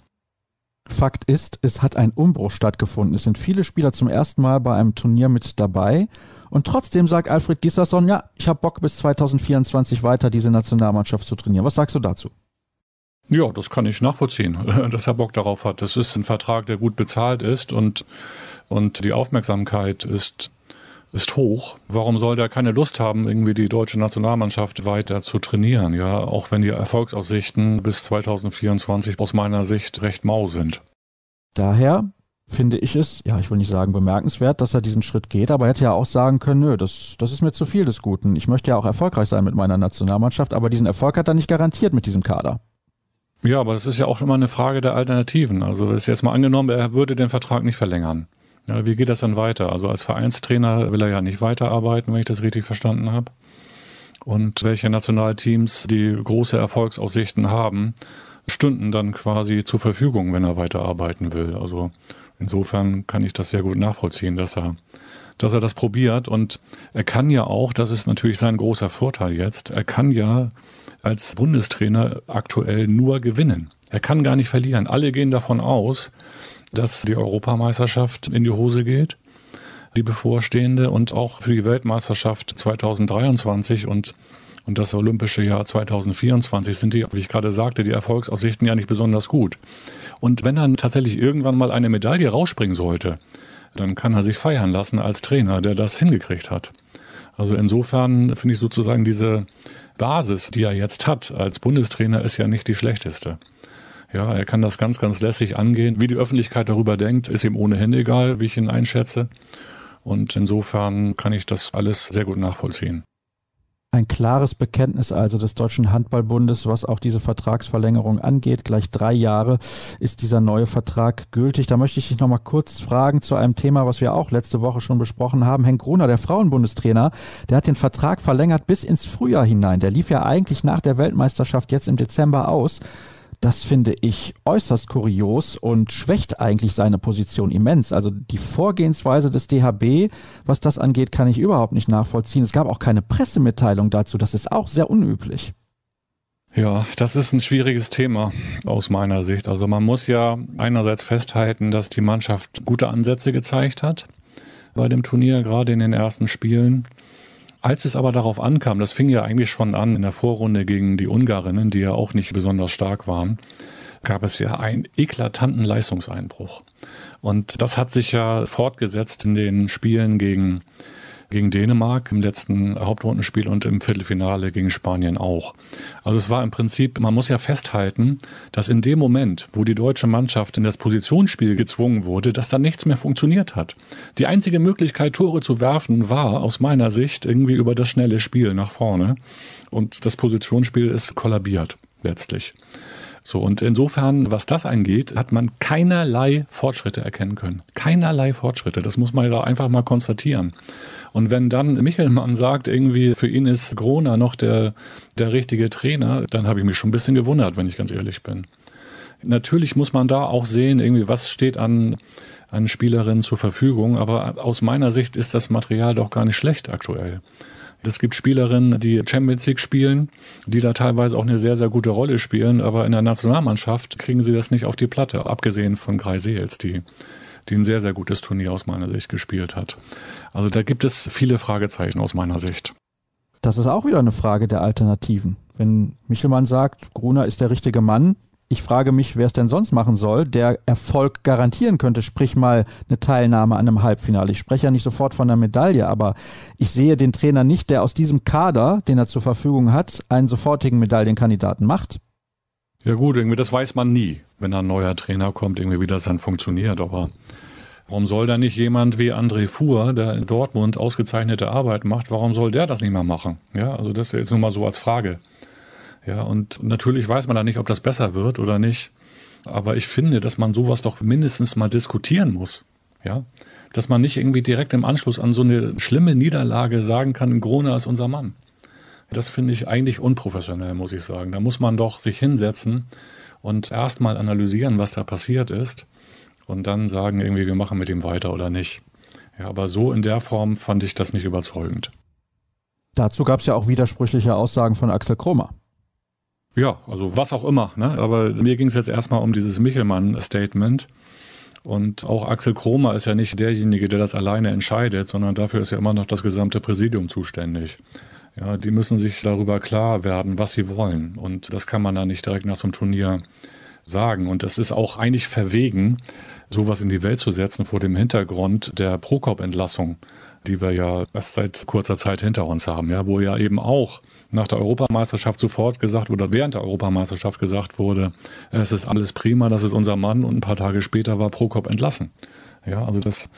[SPEAKER 1] Fakt ist, es hat ein Umbruch stattgefunden. Es sind viele Spieler zum ersten Mal bei einem Turnier mit dabei. Und trotzdem sagt Alfred Gisserson, ja, ich habe Bock bis 2024 weiter diese Nationalmannschaft zu trainieren. Was sagst du dazu?
[SPEAKER 3] Ja, das kann ich nachvollziehen, dass er Bock darauf hat. Das ist ein Vertrag, der gut bezahlt ist und, und die Aufmerksamkeit ist, ist hoch. Warum soll der keine Lust haben, irgendwie die deutsche Nationalmannschaft weiter zu trainieren? Ja, auch wenn die Erfolgsaussichten bis 2024 aus meiner Sicht recht mau sind.
[SPEAKER 1] Daher finde ich es, ja, ich will nicht sagen bemerkenswert, dass er diesen Schritt geht, aber er hätte ja auch sagen können, nö, das, das ist mir zu viel des Guten. Ich möchte ja auch erfolgreich sein mit meiner Nationalmannschaft, aber diesen Erfolg hat er nicht garantiert mit diesem Kader.
[SPEAKER 3] Ja, aber das ist ja auch immer eine Frage der Alternativen. Also ist jetzt mal angenommen, er würde den Vertrag nicht verlängern. Ja, wie geht das dann weiter? Also als Vereinstrainer will er ja nicht weiterarbeiten, wenn ich das richtig verstanden habe. Und welche Nationalteams, die große Erfolgsaussichten haben, stünden dann quasi zur Verfügung, wenn er weiterarbeiten will. Also insofern kann ich das sehr gut nachvollziehen, dass er, dass er das probiert. Und er kann ja auch, das ist natürlich sein großer Vorteil jetzt, er kann ja als Bundestrainer aktuell nur gewinnen. Er kann gar nicht verlieren. Alle gehen davon aus, dass die Europameisterschaft in die Hose geht, die bevorstehende, und auch für die Weltmeisterschaft 2023 und und das olympische Jahr 2024 sind die, wie ich gerade sagte, die Erfolgsaussichten ja nicht besonders gut. Und wenn dann tatsächlich irgendwann mal eine Medaille rausspringen sollte, dann kann er sich feiern lassen als Trainer, der das hingekriegt hat. Also insofern finde ich sozusagen diese Basis, die er jetzt hat als Bundestrainer, ist ja nicht die schlechteste. Ja, er kann das ganz, ganz lässig angehen. Wie die Öffentlichkeit darüber denkt, ist ihm ohnehin egal, wie ich ihn einschätze. Und insofern kann ich das alles sehr gut nachvollziehen.
[SPEAKER 1] Ein klares Bekenntnis also des Deutschen Handballbundes, was auch diese Vertragsverlängerung angeht. Gleich drei Jahre ist dieser neue Vertrag gültig. Da möchte ich dich nochmal kurz fragen zu einem Thema, was wir auch letzte Woche schon besprochen haben. Henk Gruner, der Frauenbundestrainer, der hat den Vertrag verlängert bis ins Frühjahr hinein. Der lief ja eigentlich nach der Weltmeisterschaft jetzt im Dezember aus. Das finde ich äußerst kurios und schwächt eigentlich seine Position immens. Also die Vorgehensweise des DHB, was das angeht, kann ich überhaupt nicht nachvollziehen. Es gab auch keine Pressemitteilung dazu. Das ist auch sehr unüblich.
[SPEAKER 3] Ja, das ist ein schwieriges Thema aus meiner Sicht. Also man muss ja einerseits festhalten, dass die Mannschaft gute Ansätze gezeigt hat bei dem Turnier, gerade in den ersten Spielen. Als es aber darauf ankam, das fing ja eigentlich schon an in der Vorrunde gegen die Ungarinnen, die ja auch nicht besonders stark waren, gab es ja einen eklatanten Leistungseinbruch. Und das hat sich ja fortgesetzt in den Spielen gegen gegen Dänemark im letzten Hauptrundenspiel und im Viertelfinale gegen Spanien auch. Also es war im Prinzip, man muss ja festhalten, dass in dem Moment, wo die deutsche Mannschaft in das Positionsspiel gezwungen wurde, dass da nichts mehr funktioniert hat. Die einzige Möglichkeit, Tore zu werfen, war aus meiner Sicht irgendwie über das schnelle Spiel nach vorne. Und das Positionsspiel ist kollabiert letztlich. So, und insofern, was das angeht, hat man keinerlei Fortschritte erkennen können. Keinerlei Fortschritte. Das muss man da einfach mal konstatieren. Und wenn dann Michelmann sagt, irgendwie für ihn ist Grona noch der, der richtige Trainer, dann habe ich mich schon ein bisschen gewundert, wenn ich ganz ehrlich bin. Natürlich muss man da auch sehen, irgendwie, was steht an, an Spielerinnen zur Verfügung, aber aus meiner Sicht ist das Material doch gar nicht schlecht aktuell. Es gibt Spielerinnen, die Champions League spielen, die da teilweise auch eine sehr, sehr gute Rolle spielen, aber in der Nationalmannschaft kriegen sie das nicht auf die Platte, abgesehen von Greisels, die, die ein sehr, sehr gutes Turnier aus meiner Sicht gespielt hat. Also da gibt es viele Fragezeichen aus meiner Sicht.
[SPEAKER 1] Das ist auch wieder eine Frage der Alternativen. Wenn Michelmann sagt, Gruner ist der richtige Mann, ich frage mich, wer es denn sonst machen soll, der Erfolg garantieren könnte, sprich mal eine Teilnahme an einem Halbfinale. Ich spreche ja nicht sofort von einer Medaille, aber ich sehe den Trainer nicht, der aus diesem Kader, den er zur Verfügung hat, einen sofortigen Medaillenkandidaten macht.
[SPEAKER 3] Ja gut, irgendwie das weiß man nie, wenn ein neuer Trainer kommt, irgendwie wie das dann funktioniert. Aber warum soll da nicht jemand wie André Fuhr, der in Dortmund ausgezeichnete Arbeit macht, warum soll der das nicht mehr machen? Ja, also das ist jetzt nur mal so als Frage. Ja, und natürlich weiß man da nicht, ob das besser wird oder nicht. Aber ich finde, dass man sowas doch mindestens mal diskutieren muss. Ja, dass man nicht irgendwie direkt im Anschluss an so eine schlimme Niederlage sagen kann, Grona ist unser Mann. Das finde ich eigentlich unprofessionell, muss ich sagen. Da muss man doch sich hinsetzen und erstmal analysieren, was da passiert ist und dann sagen irgendwie, wir machen mit ihm weiter oder nicht. Ja, aber so in der Form fand ich das nicht überzeugend.
[SPEAKER 1] Dazu gab es ja auch widersprüchliche Aussagen von Axel Kromer.
[SPEAKER 3] Ja, also was auch immer. Ne? Aber mir ging es jetzt erstmal um dieses Michelmann-Statement. Und auch Axel Kromer ist ja nicht derjenige, der das alleine entscheidet, sondern dafür ist ja immer noch das gesamte Präsidium zuständig. Ja, die müssen sich darüber klar werden, was sie wollen. Und das kann man dann nicht direkt nach so einem Turnier sagen. Und das ist auch eigentlich verwegen, sowas in die Welt zu setzen vor dem Hintergrund der Prokop-Entlassung, die wir ja erst seit kurzer Zeit hinter uns haben, ja, wo ja eben auch nach der Europameisterschaft sofort gesagt oder während der Europameisterschaft gesagt wurde, es ist alles prima, das ist unser Mann und ein paar Tage später war Prokop entlassen. Ja, also das,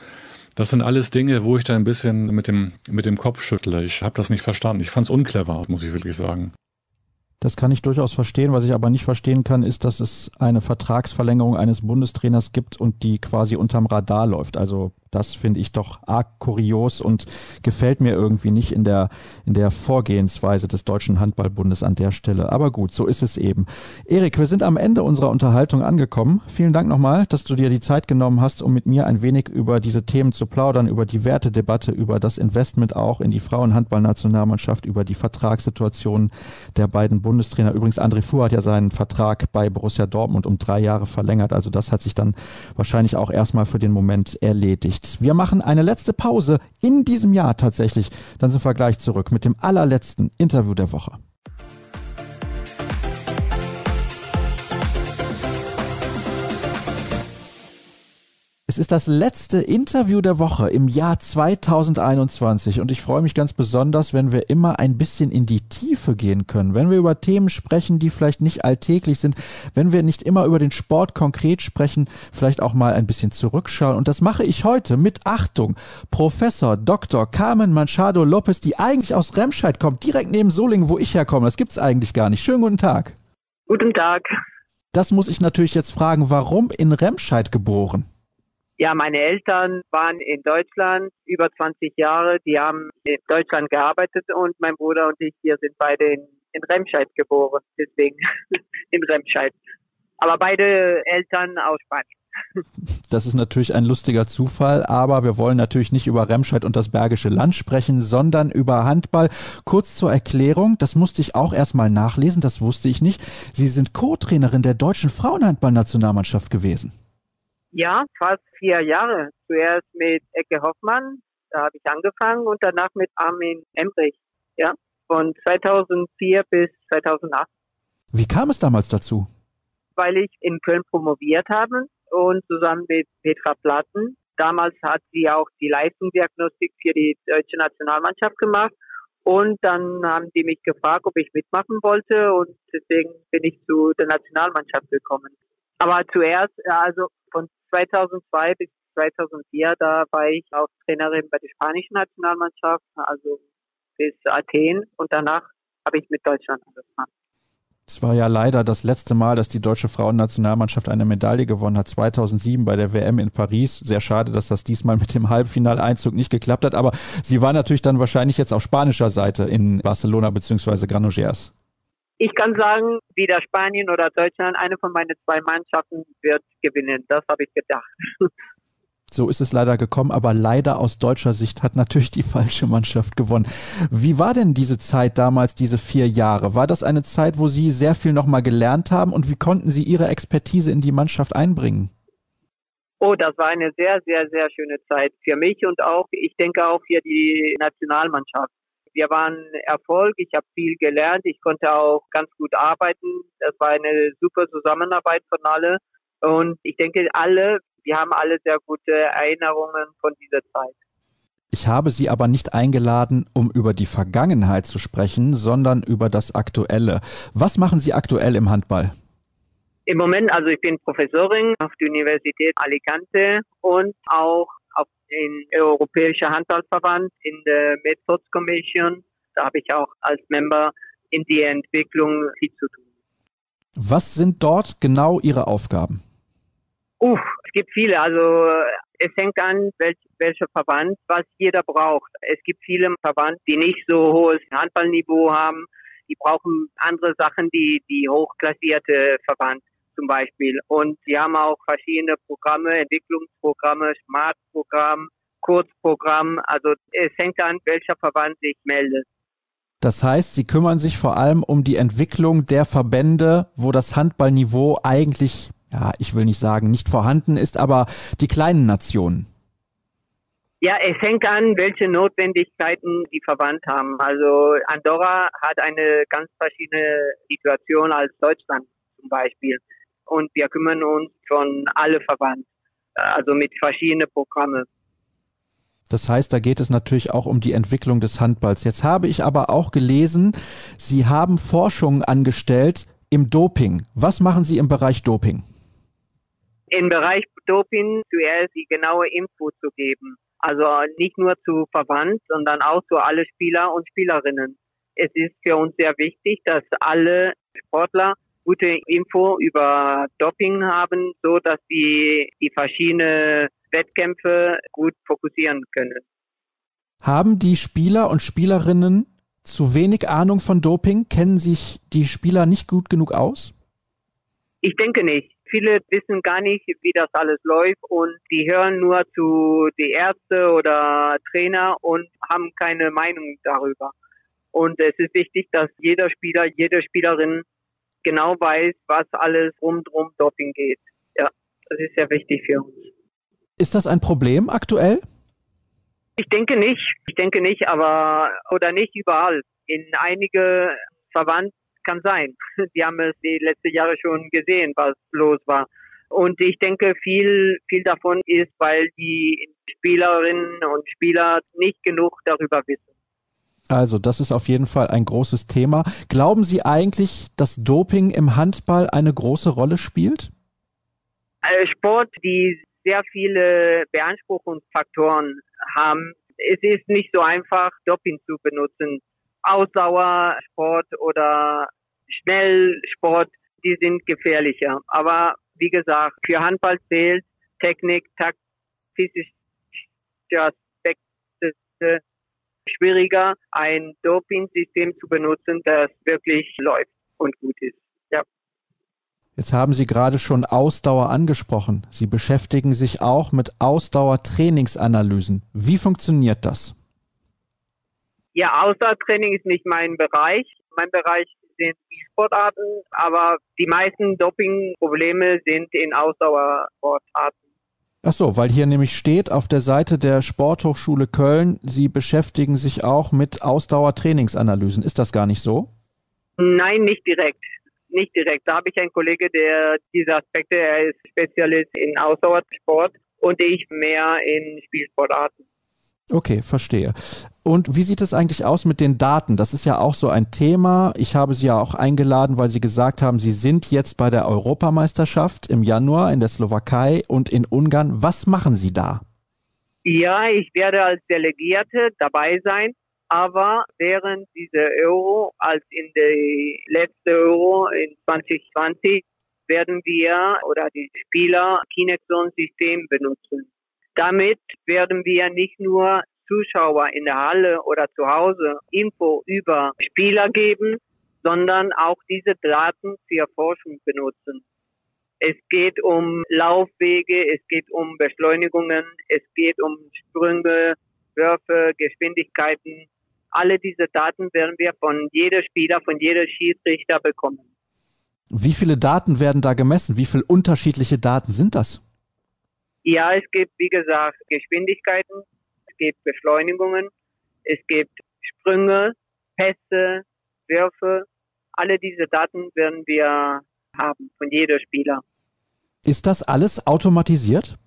[SPEAKER 3] das sind alles Dinge, wo ich da ein bisschen mit dem, mit dem Kopf schüttle. Ich habe das nicht verstanden. Ich fand es unclever, muss ich wirklich sagen.
[SPEAKER 1] Das kann ich durchaus verstehen. Was ich aber nicht verstehen kann, ist, dass es eine Vertragsverlängerung eines Bundestrainers gibt und die quasi unterm Radar läuft. Also das finde ich doch arg kurios und gefällt mir irgendwie nicht in der, in der Vorgehensweise des Deutschen Handballbundes an der Stelle. Aber gut, so ist es eben. Erik, wir sind am Ende unserer Unterhaltung angekommen. Vielen Dank nochmal, dass du dir die Zeit genommen hast, um mit mir ein wenig über diese Themen zu plaudern, über die Wertedebatte, über das Investment auch in die Frauenhandballnationalmannschaft, über die Vertragssituation der beiden Bundestrainer. Übrigens, André Fuhr hat ja seinen Vertrag bei Borussia Dortmund um drei Jahre verlängert. Also das hat sich dann wahrscheinlich auch erstmal für den Moment erledigt. Wir machen eine letzte Pause in diesem Jahr tatsächlich. Dann sind wir gleich zurück mit dem allerletzten Interview der Woche. Es ist das letzte Interview der Woche im Jahr 2021 und ich freue mich ganz besonders, wenn wir immer ein bisschen in die Tiefe gehen können, wenn wir über Themen sprechen, die vielleicht nicht alltäglich sind, wenn wir nicht immer über den Sport konkret sprechen, vielleicht auch mal ein bisschen zurückschauen und das mache ich heute mit Achtung. Professor Dr. Carmen Manchado Lopez, die eigentlich aus Remscheid kommt, direkt neben Solingen, wo ich herkomme. Das gibt's eigentlich gar nicht. Schönen guten Tag.
[SPEAKER 4] Guten Tag.
[SPEAKER 1] Das muss ich natürlich jetzt fragen, warum in Remscheid geboren?
[SPEAKER 4] Ja, meine Eltern waren in Deutschland über 20 Jahre. Die haben in Deutschland gearbeitet und mein Bruder und ich, wir sind beide in, in Remscheid geboren. Deswegen in Remscheid. Aber beide Eltern aus Spanien.
[SPEAKER 1] Das ist natürlich ein lustiger Zufall, aber wir wollen natürlich nicht über Remscheid und das Bergische Land sprechen, sondern über Handball. Kurz zur Erklärung, das musste ich auch erstmal nachlesen, das wusste ich nicht. Sie sind Co-Trainerin der deutschen Frauenhandballnationalmannschaft gewesen.
[SPEAKER 4] Ja, fast vier Jahre. Zuerst mit Ecke Hoffmann, da habe ich angefangen und danach mit Armin Emrich. Ja, von 2004 bis 2008.
[SPEAKER 1] Wie kam es damals dazu?
[SPEAKER 4] Weil ich in Köln promoviert habe und zusammen mit Petra Platten. Damals hat sie auch die Leistungsdiagnostik für die deutsche Nationalmannschaft gemacht. Und dann haben die mich gefragt, ob ich mitmachen wollte und deswegen bin ich zu der Nationalmannschaft gekommen. Aber zuerst, also von 2002 bis 2004, da war ich auch Trainerin bei der spanischen Nationalmannschaft, also bis Athen und danach habe ich mit Deutschland angefangen.
[SPEAKER 1] Es war ja leider das letzte Mal, dass die deutsche Frauennationalmannschaft eine Medaille gewonnen hat, 2007 bei der WM in Paris. Sehr schade, dass das diesmal mit dem Halbfinaleinzug nicht geklappt hat, aber sie war natürlich dann wahrscheinlich jetzt auf spanischer Seite in Barcelona bzw. Granollers.
[SPEAKER 4] Ich kann sagen, wieder Spanien oder Deutschland, eine von meinen zwei Mannschaften wird gewinnen. Das habe ich gedacht.
[SPEAKER 1] So ist es leider gekommen, aber leider aus deutscher Sicht hat natürlich die falsche Mannschaft gewonnen. Wie war denn diese Zeit damals, diese vier Jahre? War das eine Zeit, wo Sie sehr viel nochmal gelernt haben und wie konnten Sie Ihre Expertise in die Mannschaft einbringen?
[SPEAKER 4] Oh, das war eine sehr, sehr, sehr schöne Zeit für mich und auch, ich denke auch für die Nationalmannschaft. Wir waren Erfolg, ich habe viel gelernt, ich konnte auch ganz gut arbeiten. Das war eine super Zusammenarbeit von alle. Und ich denke, alle, wir haben alle sehr gute Erinnerungen von dieser Zeit.
[SPEAKER 1] Ich habe Sie aber nicht eingeladen, um über die Vergangenheit zu sprechen, sondern über das Aktuelle. Was machen Sie aktuell im Handball?
[SPEAKER 4] Im Moment, also ich bin Professorin auf der Universität Alicante und auch auf den Europäischen Handballverband in der Methods Commission. Da habe ich auch als Member in die Entwicklung viel zu tun.
[SPEAKER 1] Was sind dort genau Ihre Aufgaben?
[SPEAKER 4] Uff, es gibt viele. Also es hängt an, welch, welcher Verband, was jeder braucht. Es gibt viele Verband, die nicht so hohes Handballniveau haben. Die brauchen andere Sachen, die die hochklassierte Verband zum Beispiel. Und sie haben auch verschiedene Programme, Entwicklungsprogramme, Smart-Programm, Kurzprogramm. Also es hängt an, welcher Verband sich meldet.
[SPEAKER 1] Das heißt, Sie kümmern sich vor allem um die Entwicklung der Verbände, wo das Handballniveau eigentlich, ja, ich will nicht sagen, nicht vorhanden ist, aber die kleinen Nationen.
[SPEAKER 4] Ja, es hängt an, welche Notwendigkeiten die Verband haben. Also Andorra hat eine ganz verschiedene Situation als Deutschland zum Beispiel und wir kümmern uns von alle Verband, also mit verschiedenen Programmen.
[SPEAKER 1] Das heißt, da geht es natürlich auch um die Entwicklung des Handballs. Jetzt habe ich aber auch gelesen, Sie haben Forschungen angestellt im Doping. Was machen Sie im Bereich Doping?
[SPEAKER 4] Im Bereich Doping zuerst die genaue Info zu geben. Also nicht nur zu Verband, sondern auch zu alle Spieler und Spielerinnen. Es ist für uns sehr wichtig, dass alle Sportler gute Info über Doping haben, so dass sie die verschiedenen Wettkämpfe gut fokussieren können.
[SPEAKER 1] Haben die Spieler und Spielerinnen zu wenig Ahnung von Doping? Kennen sich die Spieler nicht gut genug aus?
[SPEAKER 4] Ich denke nicht. Viele wissen gar nicht, wie das alles läuft und die hören nur zu die Ärzte oder Trainer und haben keine Meinung darüber. Und es ist wichtig, dass jeder Spieler, jede Spielerin genau weiß, was alles rundrum Doping geht. Ja, das ist sehr wichtig für uns.
[SPEAKER 1] Ist das ein Problem aktuell?
[SPEAKER 4] Ich denke nicht. Ich denke nicht, aber oder nicht überall. In einige Verband kann sein. Die haben es die letzten Jahre schon gesehen, was los war. Und ich denke, viel, viel davon ist, weil die Spielerinnen und Spieler nicht genug darüber wissen.
[SPEAKER 1] Also, das ist auf jeden Fall ein großes Thema. Glauben Sie eigentlich, dass Doping im Handball eine große Rolle spielt?
[SPEAKER 4] Sport, die sehr viele Beanspruchungsfaktoren haben. Es ist nicht so einfach, Doping zu benutzen. Ausdauersport oder Schnellsport, die sind gefährlicher. Aber wie gesagt, für Handball zählt Technik, Takt, physische Aspekte schwieriger, ein Doping-System zu benutzen, das wirklich läuft und gut ist. Ja.
[SPEAKER 1] Jetzt haben Sie gerade schon Ausdauer angesprochen. Sie beschäftigen sich auch mit Ausdauertrainingsanalysen. Wie funktioniert das?
[SPEAKER 4] Ja, Ausdauertraining ist nicht mein Bereich. Mein Bereich sind die Sportarten, aber die meisten Dopingprobleme sind in Ausdauersportarten.
[SPEAKER 1] Ach so, weil hier nämlich steht auf der Seite der Sporthochschule Köln, Sie beschäftigen sich auch mit Ausdauertrainingsanalysen. Ist das gar nicht so?
[SPEAKER 4] Nein, nicht direkt. Nicht direkt. Da habe ich einen Kollege, der diese Aspekte, er ist Spezialist in Ausdauersport und ich mehr in Spielsportarten.
[SPEAKER 1] Okay, verstehe. Und wie sieht es eigentlich aus mit den Daten? Das ist ja auch so ein Thema. Ich habe Sie ja auch eingeladen, weil Sie gesagt haben, Sie sind jetzt bei der Europameisterschaft im Januar in der Slowakei und in Ungarn. Was machen Sie da?
[SPEAKER 4] Ja, ich werde als Delegierte dabei sein, aber während dieser Euro, als in der letzten Euro in 2020, werden wir oder die Spieler Kinexon-System benutzen. Damit werden wir nicht nur Zuschauer in der Halle oder zu Hause Info über Spieler geben, sondern auch diese Daten für Forschung benutzen. Es geht um Laufwege, es geht um Beschleunigungen, es geht um Sprünge, Würfe, Geschwindigkeiten. Alle diese Daten werden wir von jeder Spieler, von jeder Schiedsrichter bekommen.
[SPEAKER 1] Wie viele Daten werden da gemessen? Wie viele unterschiedliche Daten sind das?
[SPEAKER 4] Ja, es gibt, wie gesagt, Geschwindigkeiten, es gibt Beschleunigungen, es gibt Sprünge, Pässe, Würfe. Alle diese Daten werden wir haben von jeder Spieler.
[SPEAKER 1] Ist das alles automatisiert?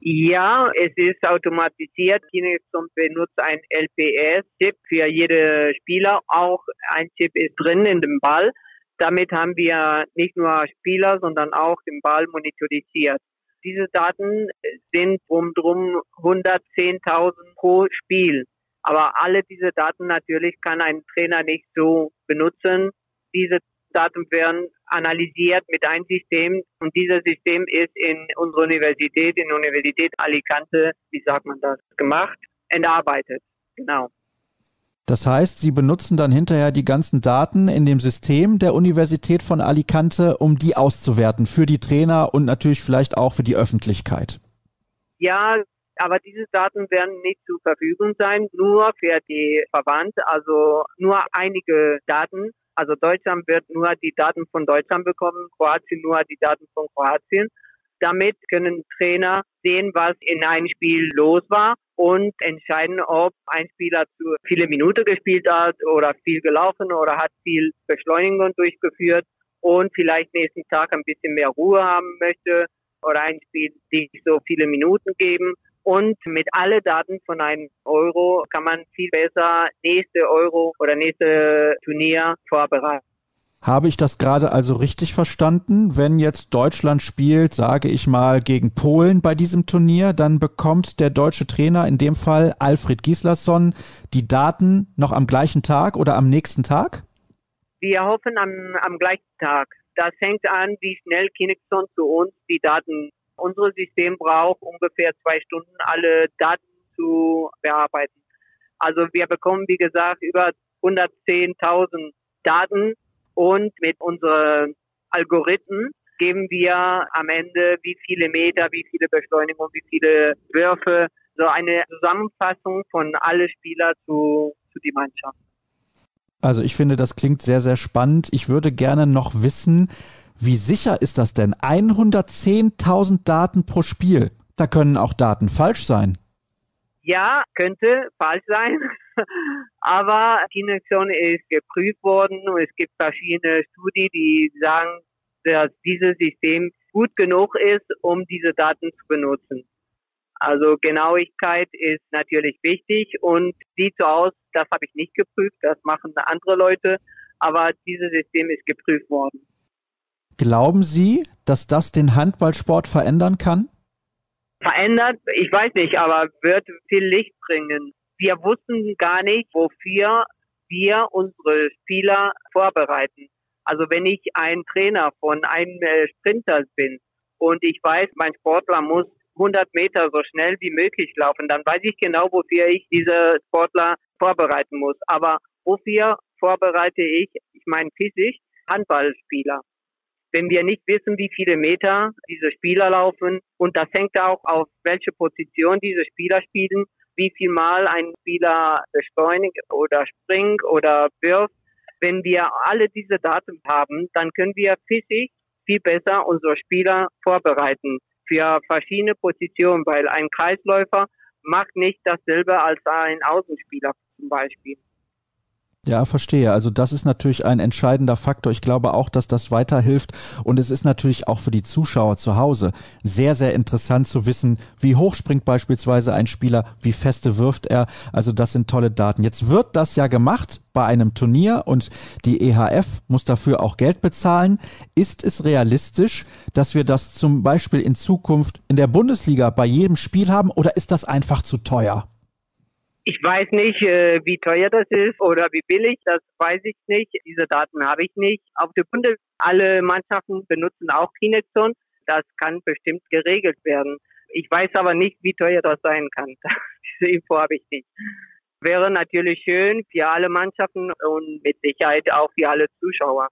[SPEAKER 4] Ja, es ist automatisiert. Kinexon benutzt ein LPS-Chip für jede Spieler. Auch ein Chip ist drin in dem Ball. Damit haben wir nicht nur Spieler, sondern auch den Ball monitorisiert. Diese Daten sind um drum 110.000 pro Spiel. Aber alle diese Daten natürlich kann ein Trainer nicht so benutzen. Diese Daten werden analysiert mit einem System und dieses System ist in unserer Universität, in der Universität Alicante, wie sagt man das, gemacht, entarbeitet. Genau.
[SPEAKER 1] Das heißt, Sie benutzen dann hinterher die ganzen Daten in dem System der Universität von Alicante, um die auszuwerten für die Trainer und natürlich vielleicht auch für die Öffentlichkeit.
[SPEAKER 4] Ja, aber diese Daten werden nicht zur Verfügung sein, nur für die Verband, also nur einige Daten. Also Deutschland wird nur die Daten von Deutschland bekommen, Kroatien nur die Daten von Kroatien. Damit können Trainer sehen, was in einem Spiel los war und entscheiden, ob ein Spieler zu viele Minuten gespielt hat oder viel gelaufen oder hat viel Beschleunigung durchgeführt und vielleicht nächsten Tag ein bisschen mehr Ruhe haben möchte oder ein Spiel nicht so viele Minuten geben. Und mit alle Daten von einem Euro kann man viel besser nächste Euro oder nächste Turnier vorbereiten.
[SPEAKER 1] Habe ich das gerade also richtig verstanden? Wenn jetzt Deutschland spielt, sage ich mal, gegen Polen bei diesem Turnier, dann bekommt der deutsche Trainer, in dem Fall Alfred Gislason, die Daten noch am gleichen Tag oder am nächsten Tag?
[SPEAKER 4] Wir hoffen am, am gleichen Tag. Das hängt an, wie schnell Kinexon zu uns die Daten. Unser System braucht ungefähr zwei Stunden, alle Daten zu bearbeiten. Also wir bekommen, wie gesagt, über 110.000 Daten und mit unseren Algorithmen geben wir am Ende, wie viele Meter, wie viele Beschleunigungen, wie viele Würfe, so eine Zusammenfassung von alle Spieler zu, zu die Mannschaft.
[SPEAKER 1] Also ich finde, das klingt sehr, sehr spannend. Ich würde gerne noch wissen, wie sicher ist das denn? 110.000 Daten pro Spiel. Da können auch Daten falsch sein.
[SPEAKER 4] Ja, könnte falsch sein. Aber die Injektion ist geprüft worden und es gibt verschiedene Studien, die sagen, dass dieses System gut genug ist, um diese Daten zu benutzen. Also Genauigkeit ist natürlich wichtig und sieht so aus, das habe ich nicht geprüft, das machen andere Leute, aber dieses System ist geprüft worden.
[SPEAKER 1] Glauben Sie, dass das den Handballsport verändern kann?
[SPEAKER 4] Verändert, ich weiß nicht, aber wird viel Licht bringen wir wussten gar nicht, wofür wir unsere Spieler vorbereiten. Also wenn ich ein Trainer von einem äh, Sprinter bin und ich weiß, mein Sportler muss 100 Meter so schnell wie möglich laufen, dann weiß ich genau, wofür ich diese Sportler vorbereiten muss. Aber wofür vorbereite ich, ich meine physisch, Handballspieler? Wenn wir nicht wissen, wie viele Meter diese Spieler laufen und das hängt auch auf welche Position diese Spieler spielen, wie viel Mal ein Spieler beschleunigt oder springt oder wirft. Wenn wir alle diese Daten haben, dann können wir physisch viel besser unsere Spieler vorbereiten für verschiedene Positionen, weil ein Kreisläufer macht nicht dasselbe als ein Außenspieler zum Beispiel.
[SPEAKER 1] Ja, verstehe. Also das ist natürlich ein entscheidender Faktor. Ich glaube auch, dass das weiterhilft. Und es ist natürlich auch für die Zuschauer zu Hause sehr, sehr interessant zu wissen, wie hoch springt beispielsweise ein Spieler, wie feste wirft er. Also das sind tolle Daten. Jetzt wird das ja gemacht bei einem Turnier und die EHF muss dafür auch Geld bezahlen. Ist es realistisch, dass wir das zum Beispiel in Zukunft in der Bundesliga bei jedem Spiel haben oder ist das einfach zu teuer?
[SPEAKER 4] Ich weiß nicht, äh, wie teuer das ist oder wie billig, das weiß ich nicht. Diese Daten habe ich nicht. Auf der Bundes alle Mannschaften benutzen auch Kinexon. Das kann bestimmt geregelt werden. Ich weiß aber nicht, wie teuer das sein kann. Diese Info habe ich nicht. Wäre natürlich schön für alle Mannschaften und mit Sicherheit auch für alle Zuschauer.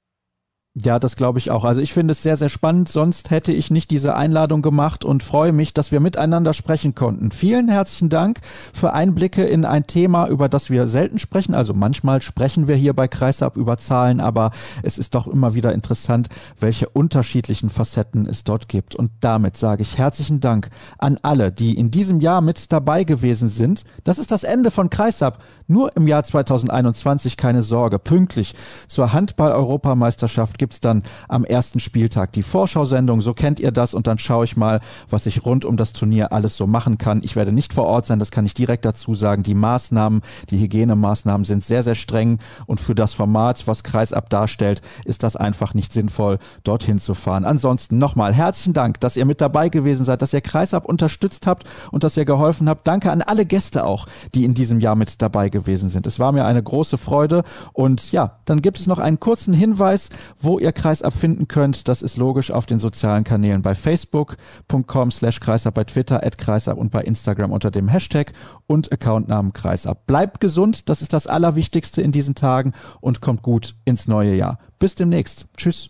[SPEAKER 1] Ja, das glaube ich auch. Also ich finde es sehr, sehr spannend. Sonst hätte ich nicht diese Einladung gemacht und freue mich, dass wir miteinander sprechen konnten. Vielen herzlichen Dank für Einblicke in ein Thema, über das wir selten sprechen. Also manchmal sprechen wir hier bei Kreisab über Zahlen, aber es ist doch immer wieder interessant, welche unterschiedlichen Facetten es dort gibt. Und damit sage ich herzlichen Dank an alle, die in diesem Jahr mit dabei gewesen sind. Das ist das Ende von Kreisab. Nur im Jahr 2021 keine Sorge. Pünktlich zur Handball-Europameisterschaft gibt's dann am ersten Spieltag die Vorschau-Sendung. So kennt ihr das und dann schaue ich mal, was ich rund um das Turnier alles so machen kann. Ich werde nicht vor Ort sein, das kann ich direkt dazu sagen. Die Maßnahmen, die Hygienemaßnahmen sind sehr, sehr streng und für das Format, was Kreisab darstellt, ist das einfach nicht sinnvoll, dorthin zu fahren. Ansonsten nochmal herzlichen Dank, dass ihr mit dabei gewesen seid, dass ihr Kreisab unterstützt habt und dass ihr geholfen habt. Danke an alle Gäste auch, die in diesem Jahr mit dabei gewesen sind. Es war mir eine große Freude und ja, dann gibt es noch einen kurzen Hinweis, ihr Kreisab finden könnt. Das ist logisch auf den sozialen Kanälen bei facebook.com slash Kreisab, bei Twitter at Kreisab und bei Instagram unter dem Hashtag und Accountnamen Kreisab. Bleibt gesund, das ist das Allerwichtigste in diesen Tagen und kommt gut ins neue Jahr. Bis demnächst. Tschüss.